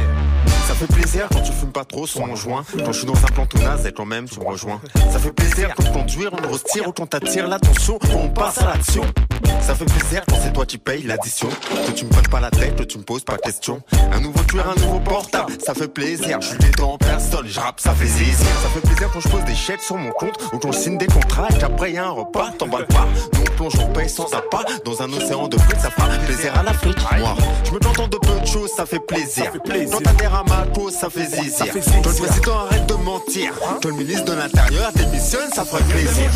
Ça fait plaisir quand tu fumes pas trop son joint. Quand je suis dans un plan tout naze et quand même tu me rejoins. Ça fait plaisir quand conduire on retire ou quand t'attires l'attention, on passe à l'action. Ça fait plaisir quand c'est toi qui payes l'addition. Que tu me prennes pas la tête, que tu me poses pas question. Un nouveau tueur, un nouveau portable, ça fait plaisir. Je suis en personne, je rappe, ça fait zizir. Ça fait plaisir quand je pose des chèques sur mon compte ou quand je signe des contrats et qu'après y a un repas, t'emballes pas. Nous on plonge, on paye sans appât dans un océan de frites, ça fera plaisir à l'Afrique. Moi, je me contente de peu de choses, ça fait plaisir. Quand t'adhères à ma cause, ça fait zizir. Toi le président arrête de mentir. Toi le ministre de l'Intérieur démissionne, ça ferait plaisir.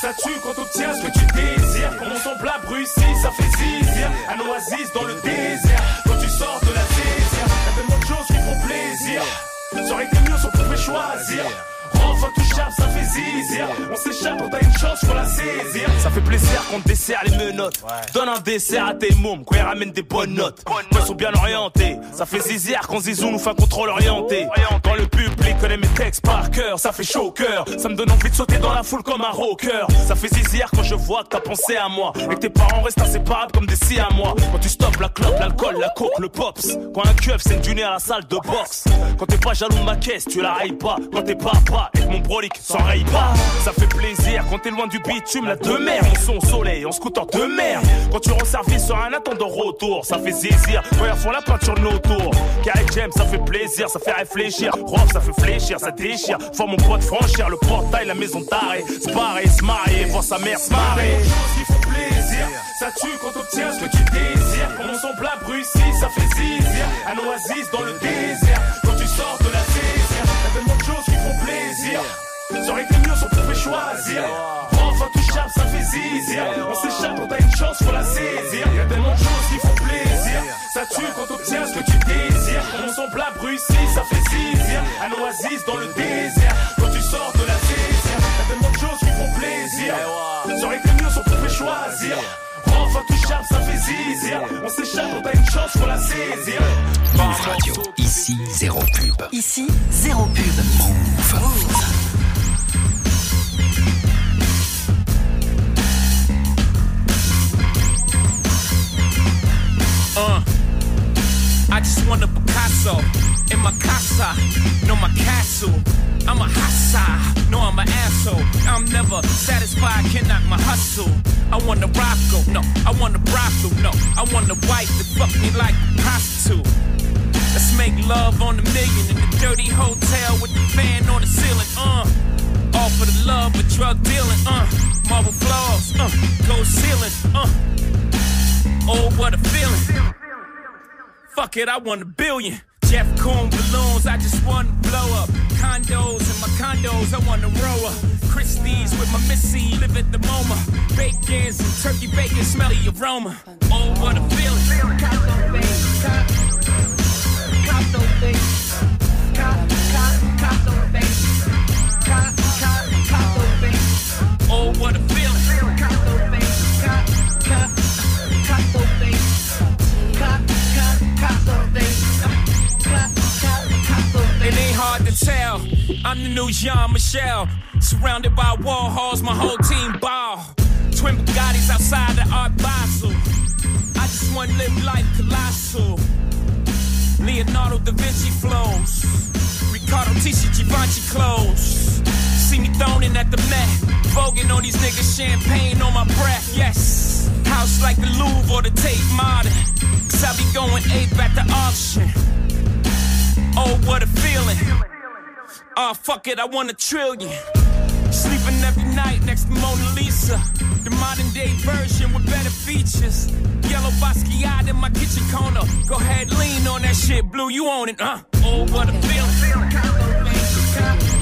Ça tue quand t'obtiens ce que tu désires. Quand on semble à Bruxelles, ça fait zizir. Un oasis dans le désert. Quand tu sors de la désert, y'a tellement de choses qui font plaisir. Ça aurait été mieux si on pouvait choisir. Enfin touchable, ça fait zizir. On s'échappe, on a une chance, faut la saisir. Ça fait plaisir qu'on te dessert les menottes. Donne un dessert à tes mômes quand ils ramènent des bonnes notes. Quand ils sont bien orientés. Ça fait zizir quand Zizou nous fait un contrôle orienté. Quand le public connaît mes textes par cœur, ça fait chaud au cœur. Ça me donne envie de sauter dans la foule comme un rocker. Ça fait zizir quand je vois que t'as pensé à moi. Et que tes parents restent inséparables comme des si à moi. Quand tu stoppes la clope, l'alcool, la coke, le pops. Quand un keuf c'est une à la salle de boxe. Quand t'es pas jaloux de ma caisse, tu la rayes pas. Quand t'es papa et que mon brolic s'enraye pas. Ça fait plaisir quand t'es loin du bitume, la de mer. On son soleil, en scooter de mer. Quand tu rends service sur un attendant retour, ça fait zizir. Quand ils font la peinture de nos tours. Carré James, ça fait plaisir, ça fait réfléchir. Rob, ça fait fléchir, ça déchire. Faut mon pote franchir le portail, la maison d'arrêt. Se barrer, se marier, voir sa mère se marrer. plaisir. Ça tue quand t'obtiens ce que tu désires. Quand on semble à Bruxelles, ça fait zizir. Un oasis dans le désert. Quand tu sors de plaisir. Ça aurait été mieux si on pouvait choisir. Enfin touchable, ça fait zizir. On s'échappe, on a une chance, faut la saisir. Y'a tellement de choses qui font plaisir. Ça tue quand t'obtiens ce que tu désires. Quand on semble à Bruxelles, ça fait zizir. Un oasis dans le désert. Quand tu sors de la désert, y'a tellement de choses qui font plaisir. Ça aurait été mieux si on pouvait choisir. Enfin touchable, ça fait zizir. On s'échappe, on a une chance, faut la saisir. Move Radio, ici zéro pub. Ici, zéro pub. Move. Uh, I just want a Picasso in my casa, no my castle. I'm a hassa, no I'm an asshole. I'm never satisfied, can knock my hustle. I want a Rocco, no, I want a brothel, no. I want a wife that fuck me like a prostitute. Let's make love on the million in the dirty hotel with the fan on the ceiling, uh. All for the love of drug dealing, uh. Marble floors, uh. Gold ceiling, uh. Oh, what a feeling. Fuck it, I want a billion. Jeff Coon balloons, I just want to blow up. Condos and my condos, I want to row up. Christie's with my missy, live at the MoMA. Bacons and turkey bacon, smelly aroma. Oh, what a feeling. Oh, I'm the new Jean Michel. Surrounded by wall halls, my whole team ball. Twin Bugattis outside the Art Basel. I just want to live life colossal. Leonardo da Vinci flows. Ricardo Tisci Givenchy clothes. See me thrown in at the Met. Voguing on these niggas, champagne on my breath, yes. House like the Louvre or the Tate Modern. Cause I be going ape at the auction. Oh, what a feeling. Oh, fuck it, I want a trillion. Sleeping every night next to Mona Lisa. The modern day version with better features. Yellow Basquiat in my kitchen corner. Go ahead, lean on that shit. Blue, you own it, huh? Oh, what a feeling.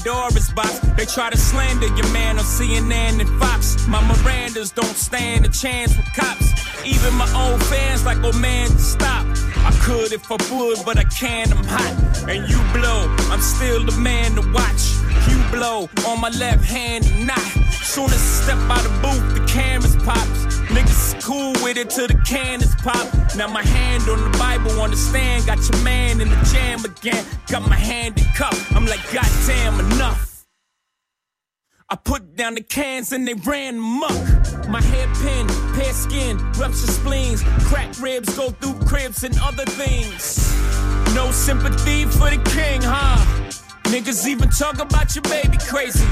Pandora's box. They try to slander your man on CNN and Fox. My Mirandas don't stand a chance with cops. Even my own fans like, oh man, stop. I could if I would, but I can't, I'm hot. And you blow, I'm still the man to watch. You blow on my left hand and not. Soon as I step out of the booth, the cameras pops. Niggas is cool with it till the can is pop. Now my hand on the Bible on the stand. Got your man in the jam again. Got my hand in cup. I'm like, goddamn, enough. I put down the cans and they ran muck. My hairpin, pale skin, rupture spleens, cracked ribs go through cribs and other things. No sympathy for the king, huh? Niggas even talk about your baby crazy.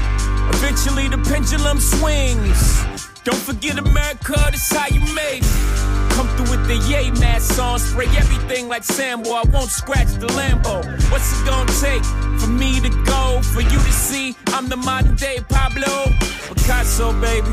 Eventually the pendulum swings. Don't forget America, this how you made it. Come through with the yay mask on, spray everything like Sambo. I won't scratch the Lambo. What's it gonna take for me to go? For you to see I'm the modern day Pablo? Picasso, baby.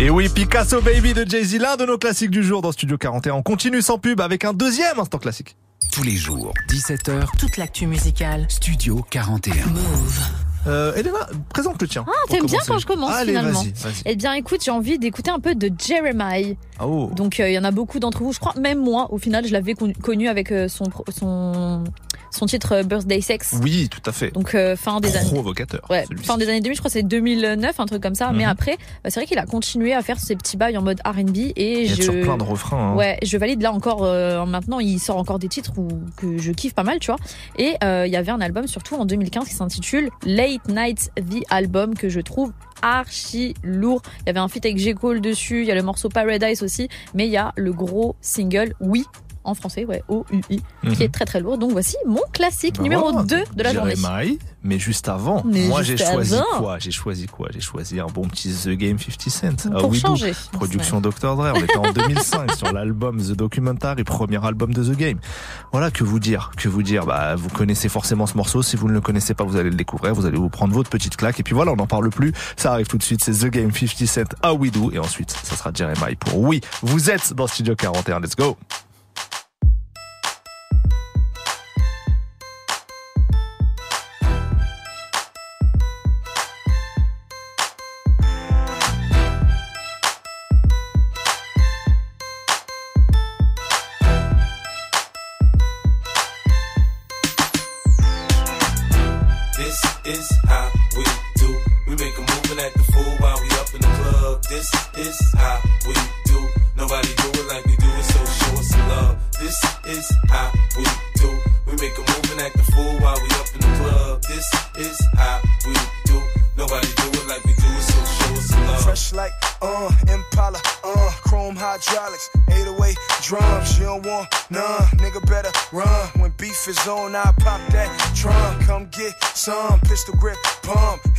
Et oui, Picasso Baby de Jay-Z, l'un de nos classiques du jour dans Studio 41. On continue sans pub avec un deuxième instant classique. Tous les jours, 17h, Toute l'actu musicale. Studio 41. Move. Euh, Elena, présente le tien. Ah, t'aimes bien quand je commence Allez, finalement. vas-y, vas-y. Eh bien, écoute, j'ai envie d'écouter un peu de Jeremiah. Oh. Donc, euh, il y en a beaucoup d'entre vous. Je crois même moi, au final, je l'avais con- connu avec euh, son pro- son son titre euh, Birthday Sex. Oui, tout à fait. Donc euh, fin des années. Provocateur. Ouais, fin des années 2000, je crois que c'est 2009, un truc comme ça. Mais Mhm. après, euh, c'est vrai qu'il a continué à faire ses petits bails en mode R&B et Il y a je sur plein de refrains. hein. Ouais, je valide là encore. euh, maintenant, il sort encore des titres où, que je kiffe pas mal, tu vois. Et euh, il y avait un album surtout en 2015 qui s'intitule Late Night The Album que je trouve archi lourd. Il y avait un feat avec J. Cole dessus, il y a le morceau Paradise aussi, mais il y a le gros single Oui en français, ouais, O-U-I, Mhm. qui est très très lourd. Donc voici mon classique Bah numéro voilà, 2 de la journée. Jeremiah, mais juste avant, Mais moi j'ai choisi avant. quoi? J'ai choisi quoi? J'ai choisi un bon petit The Game 50 Cent. Pour Ah changer. d'où Production Dr. Dre. On était en 2005 sur l'album The Documentary, premier album de The Game. Voilà, que vous dire? Que vous dire? Bah, vous connaissez forcément ce morceau. Si vous ne le connaissez pas, vous allez le découvrir. Vous allez vous prendre votre petite claque. Et puis voilà, on n'en parle plus. Ça arrive tout de suite. C'est The Game 50 Cent à We Do. Et ensuite, ça sera Jeremiah pour Oui. Vous êtes dans Studio 41. Let's go.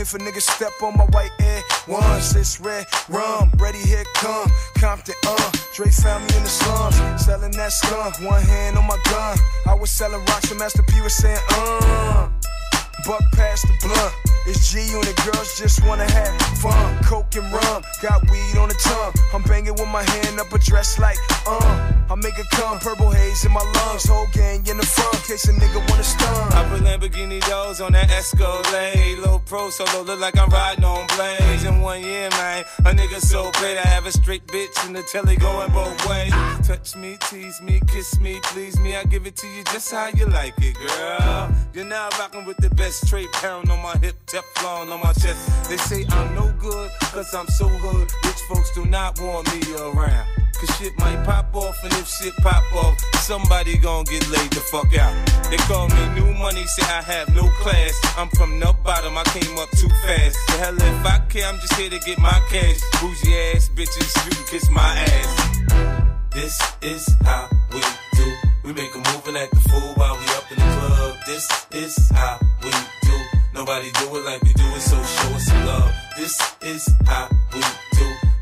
If a nigga step on my white air once, it's red rum. Ready, here come Compton, uh. Dre found me in the slums, selling that skunk. One hand on my gun. I was selling rocks, and Master P was saying, uh. Buck past the blunt. It's G unit girls just wanna have fun. Coke and rum, got weed on the tongue. I'm banging with my hand up a dress like, uh. I make it come, purple haze in my lungs. Whole gang in the front, case a nigga wanna stun. I put Lamborghini doors on that Escalade. Pro solo, look like I'm riding on blades. In one year, man, a nigga so great. I have a straight bitch in the telly going both ways. Touch me, tease me, kiss me, please me. I give it to you just how you like it, girl. You're now rocking with the best straight pound on my hip, Teflon on my chest. They say I'm no good, cause I'm so hood. Rich folks do not want me around. Cause shit might pop off, and if shit pop off, somebody gon' get laid the fuck out. They call me new money, say I have no class. I'm from the bottom, I came up too fast. The hell if I care, I'm just here to get my cash. Bougie ass bitches, you can kiss my ass. This is how we do. We make a move and act the fool while we up in the club. This is how we do. Nobody do it like we do it, so show us some love. This is how we do.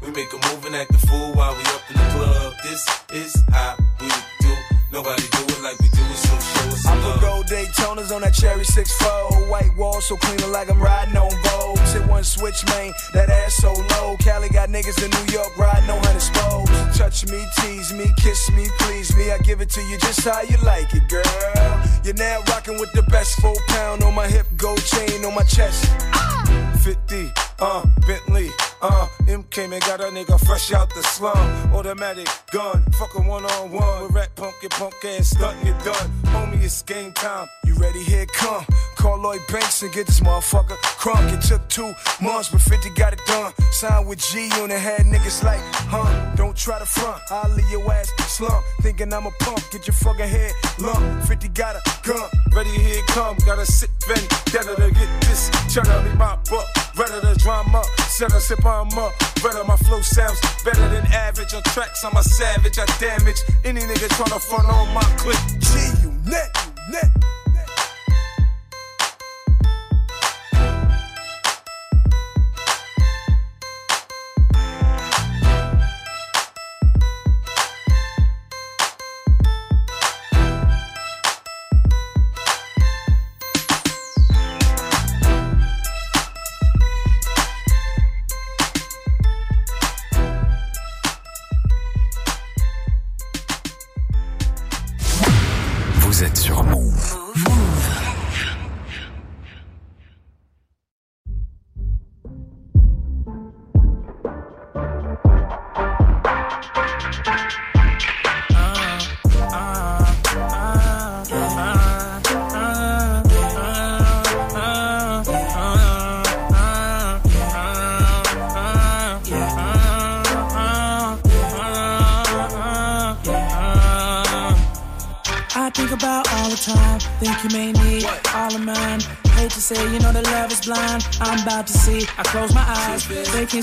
We make a move and act the fool while we up in the club. This is how we do. Nobody do it like we do it, so show us I some put love. gold Daytonas on that cherry 6-4 White wall so clean like I'm riding on Vogue. Hit one switch, man, that ass so low. Cali got niggas in New York riding on hundred spokes Touch me, tease me, kiss me, please me. I give it to you just how you like it, girl. You're now rocking with the best four pound On my hip, gold chain on my chest. 50, uh, Bentley, uh, M came and got a nigga fresh out the slum. Automatic gun, fucking one on one. With rat punk, your punk ass stuntin', you done. Homie, it's game time. You ready? Here come. Call Lloyd Banks and get this motherfucker crunk. It took two months, but 50 got it done. Signed with G on the had niggas like, huh? Don't try to front. I'll leave your ass slump. Thinking I'm a punk, get your fucking head lump. 50 got a gun. Ready, here come. Got a sick vendetta to get this cheddar. Me my up. Ready to drama. Set a sip on up. Better my flow sounds better than average. On tracks, I'm a savage. I damage any nigga tryna front on my clip. G you Unit, Unit. Vous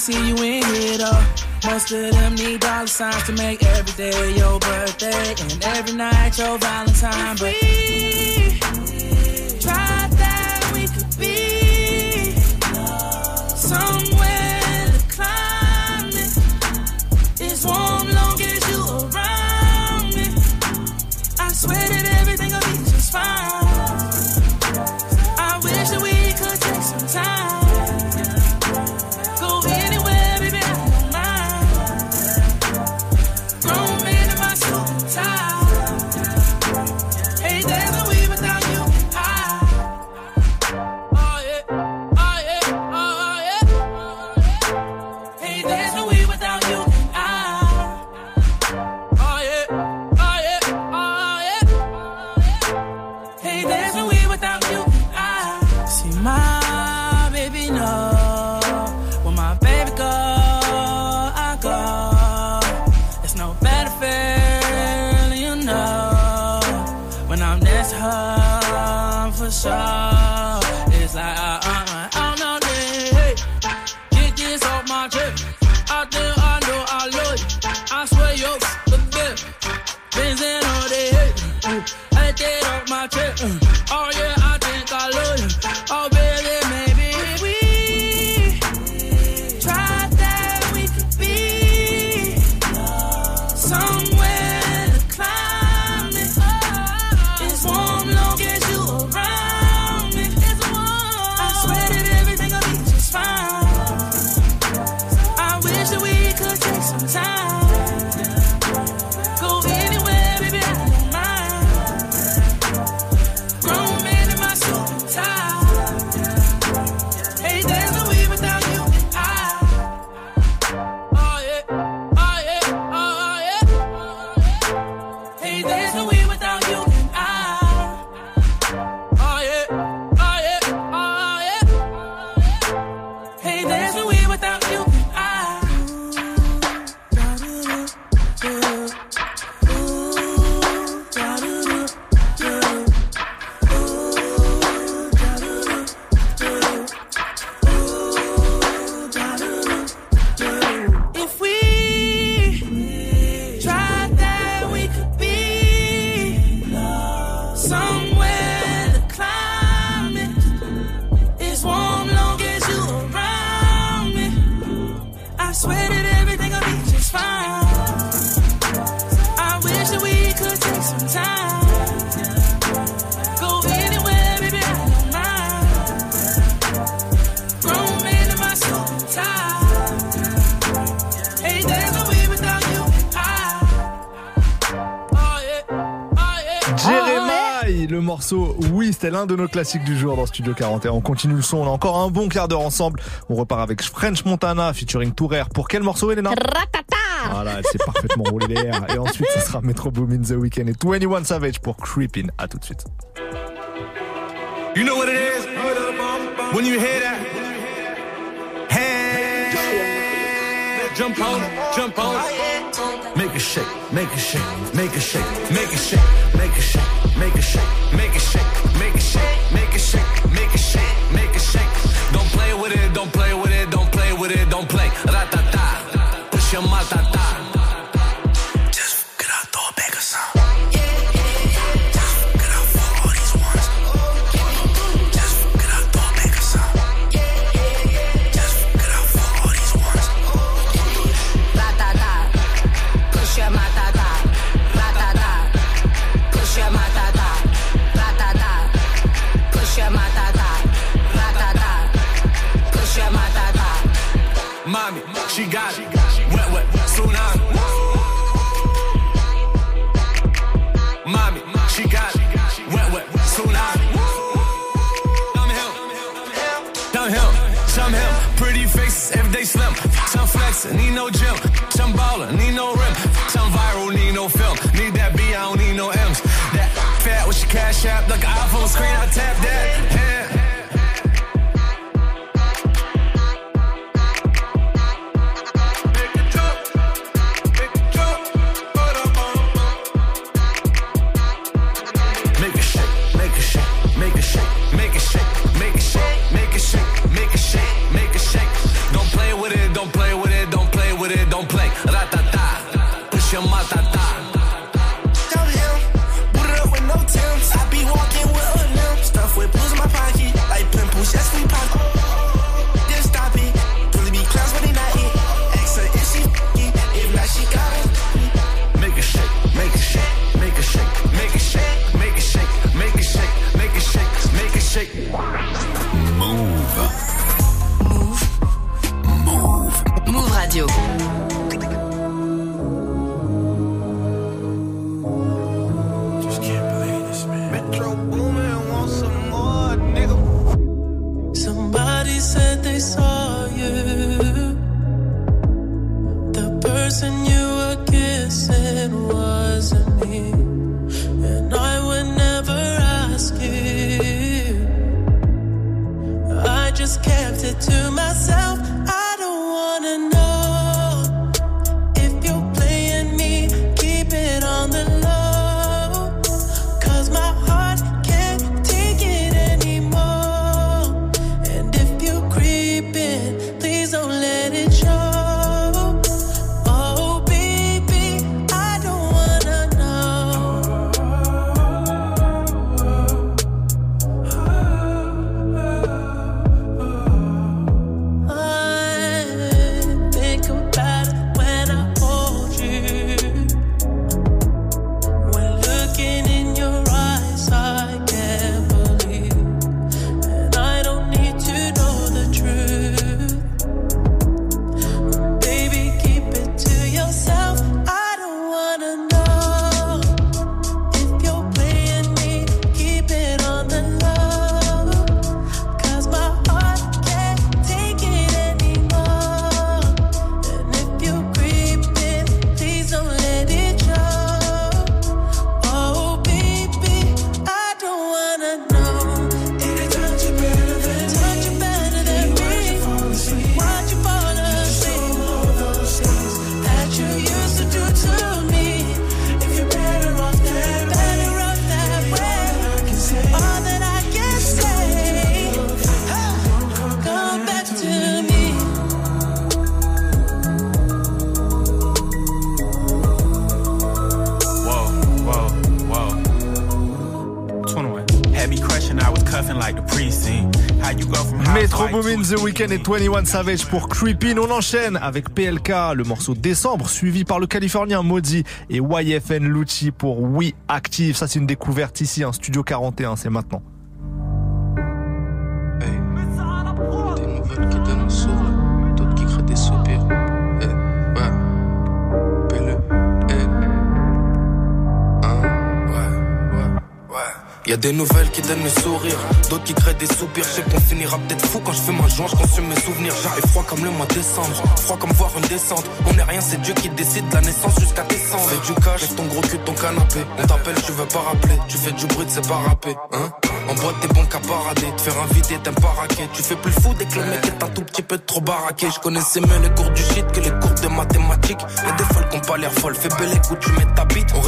see you in here though. Most of them need dollar signs to make every day your birthday and every night your Valentine. But de nos classiques du jour dans Studio 41. On continue le son, on a encore un bon quart d'heure ensemble. On repart avec French Montana featuring Touraire. Pour quel morceau, Elena Ratata Voilà, elle s'est parfaitement roulée derrière. Et ensuite, ce sera Metro Boomin the Weekend et 21 Savage pour Creepin'. À tout de suite. You know what it is? When you hear that. Hey, jump on, jump on. make a shake, make a shake, make a shake, make a shake, make a shake, make a shake, make a shake, make a shake, make a shake, make a shake, make a shake. Don't play with it, don't play with it, don't play with it, don't play. need no gym. Some baller, need no rim. Some viral, need no film. Need that B, I don't need no M's. That fat with your cash app, like an iPhone screen, I tap that. Yeah. The Weeknd et 21 Savage pour Creepin. On enchaîne avec PLK, le morceau Décembre, suivi par le Californien Modi et YFN Lucci pour We Active. Ça, c'est une découverte ici, un Studio 41, c'est maintenant. Y a des nouvelles qui donnent le sourire, d'autres qui créent des soupirs. Je sais qu'on finira peut-être fou quand je fais ma joie, je consomme mes souvenirs. J'arrive froid comme le mois de décembre, froid comme voir une descente. On est rien, c'est Dieu qui décide de la naissance jusqu'à décembre. Fais du cash, ton gros cul ton canapé. On t'appelle, tu veux pas rappeler. Tu fais du bruit, c'est pas rapper, hein? En boîte, t'es bon qu'à parader. Te faire inviter, t'aimes pas. Tu fais plus fou dès que le mec est un tout petit peu trop baraqué. Je connaissais mieux les cours du shit que les cours de mathématiques. Y'a des folles qui ont pas l'air folles. Fais belle écoute, tu mets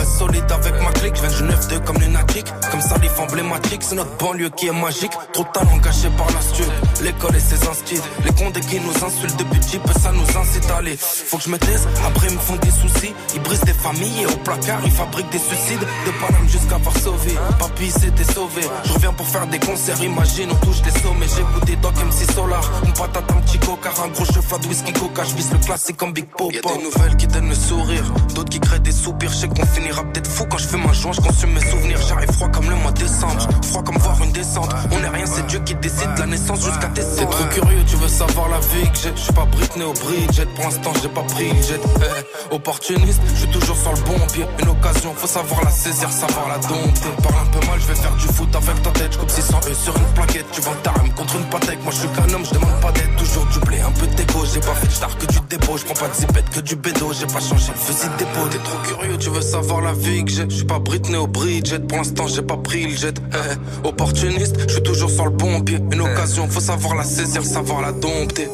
reste solide avec ma clique. Je viens du 9-2 comme lunatique. Comme ça, les emblématique. C'est notre banlieue qui est magique. Trop de talent gâché par la stud. L'école et ses instits. Les condés qui nous insultent depuis petit peu, ça nous incite à aller. Faut que je me taise. Après, ils me font des soucis. Ils brisent des familles et au placard, ils fabriquent des suicides. De Paname jusqu'à Varsovie. Papy s'était sauvé. Je reviens pour faire des concerts. Imagine, on touche les sommets. J'ai goûté Doc MC Solar. Une patate, un petit coca. Un gros cheval de whisky coca. Je vise le classique comme Big Pop. Y'a des nouvelles qui donnent le sourire. D'autres qui créent des soupirs. Je sais qu'on finira peut-être fou quand je fais ma joie. Je consomme mes souvenirs. J'arrive froid comme le mois de décembre. Froid comme voir une descente. On est rien, c'est Dieu qui décide de la naissance jusqu'à tes T'es trop curieux, tu veux savoir la vie que j'ai. Je suis pas Britney au Bridget. Pour l'instant, j'ai pas pris jet. Eh, opportuniste, je suis toujours sur le bon pied. Une occasion, faut savoir la saisir, savoir la dompter. Parle un peu mal, je vais faire du foot avec ta tête. J'coupe 600 E sur une plaquette. Tu vends ta rame contre une patek. Moi, je suis qu'un homme, je demande pas d'aide. Toujours du blé, un peu d'égo. J'ai pas fait de star que du dépôt. Je prends pas de zipette que du bédo. J'ai pas changé le fusil de dépôt. T'es trop curieux, tu veux savoir la vie que j'ai. Je suis pas Britney au Bridget. Pour l'instant, j'ai pas pris le jet. Eh, opportuniste, je suis toujours sur le bon pied. Une occasion, faut savoir la saisir, savoir la dompter.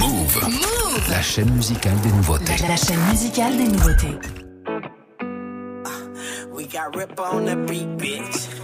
Move. La chaîne musicale des nouveautés. La chaîne musicale des nouveautés. We got rip on the beat, bitch.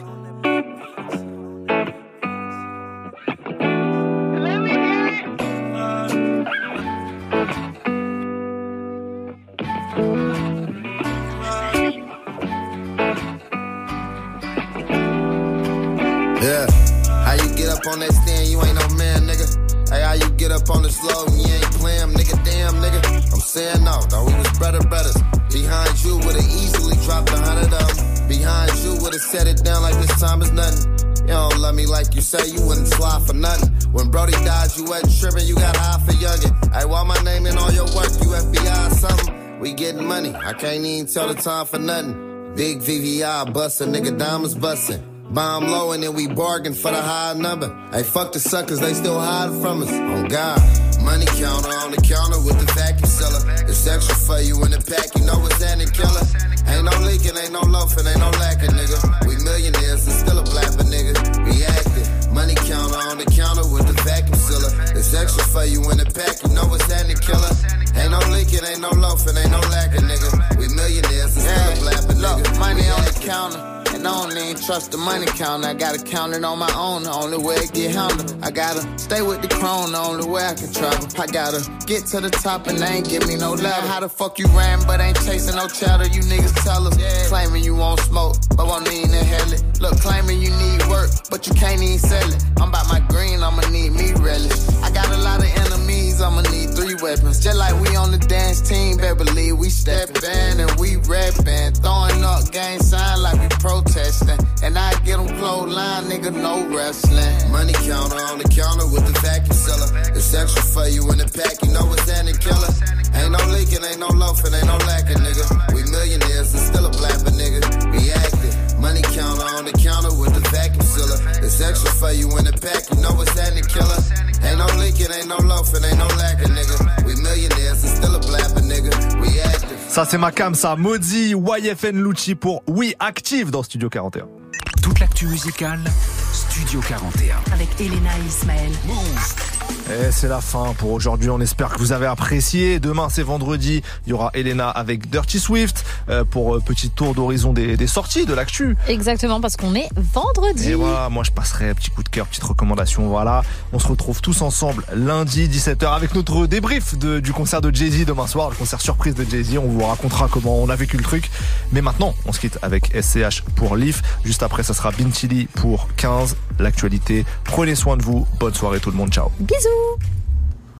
Set it down like this time is nothing. You don't love me like you say, you wouldn't slide for nothing. When Brody died, you wasn't tripping, you got high for youngin'. Hey, why my name in all your work? You FBI something? We getting money, I can't even tell the time for nothing. Big VVI bustin', nigga diamonds bustin'. Bomb low and then we bargain for the high number. Hey, fuck the suckers, they still hiding from us. On God. Money counter on the counter with the vacuum seller. It's extra for you in the pack, you know it's Andy Killer. Ain't no leaking, ain't no loafing, ain't no lacking, nigga. We millionaires and still a blapper, nigga. We active. Money counter on the counter with the vacuum sealer. It's extra for you in the pack, you know it's Andy Killer. Ain't no leaking, ain't no loafing, ain't no lacking, nigga. We millionaires and still a blapper, nigga. Money on the counter. I don't even trust the money counter. I gotta count it on my own. The only way it get handled. I gotta stay with the crown. The only way I can travel. I gotta get to the top and they ain't give me no love. How the fuck you ran but ain't chasing no cheddar? You niggas tell us. Yeah. Claiming you won't smoke, but won't even inhale it. Look, claiming you need work, but you can't even sell it. I'm about my green, I'ma need me relish. I got a lot of enemies, I'ma need three weapons. Just like we on the dance team, better believe we steppin' and we reppin'. Throwing up gang sign like we protesting. And I get them clothesline, nigga, no wrestling. Money counter on the counter with the vacuum sealer. It's extra for you in the pack, you know it's Andy Killer. Ain't no leaking, ain't no loafing, ain't no lacking, nigga. We millionaires and still a blapper, nigga. We active. Money counter on the counter with the vacuum sealer. It's extra for you in the pack, you know it's Andy Killer. Ain't no leaking, ain't no loafing, ain't no lacking, nigga. We millionaires and still a blapper, nigga. We active. Ça c'est ma cam, ça. Maudit YFN Lucci pour Oui Active dans Studio 41. Toute l'actu musicale, Studio 41. Avec Elena et Ismaël. Et c'est la fin pour aujourd'hui. On espère que vous avez apprécié. Demain, c'est vendredi. Il y aura Elena avec Dirty Swift euh, pour euh, petit tour d'horizon des, des sorties de l'actu. Exactement, parce qu'on est vendredi. Et voilà, moi je passerai petit coup de cœur, petite recommandation. Voilà, on se retrouve tous ensemble lundi 17h avec notre débrief de, du concert de Jay-Z demain soir, le concert surprise de Jay-Z. On vous racontera comment on a vécu le truc. Mais maintenant, on se quitte avec SCH pour Leaf. Juste après, ça sera Bintili pour 15. L'actualité. Prenez soin de vous. Bonne soirée tout le monde. Ciao. Bisous you.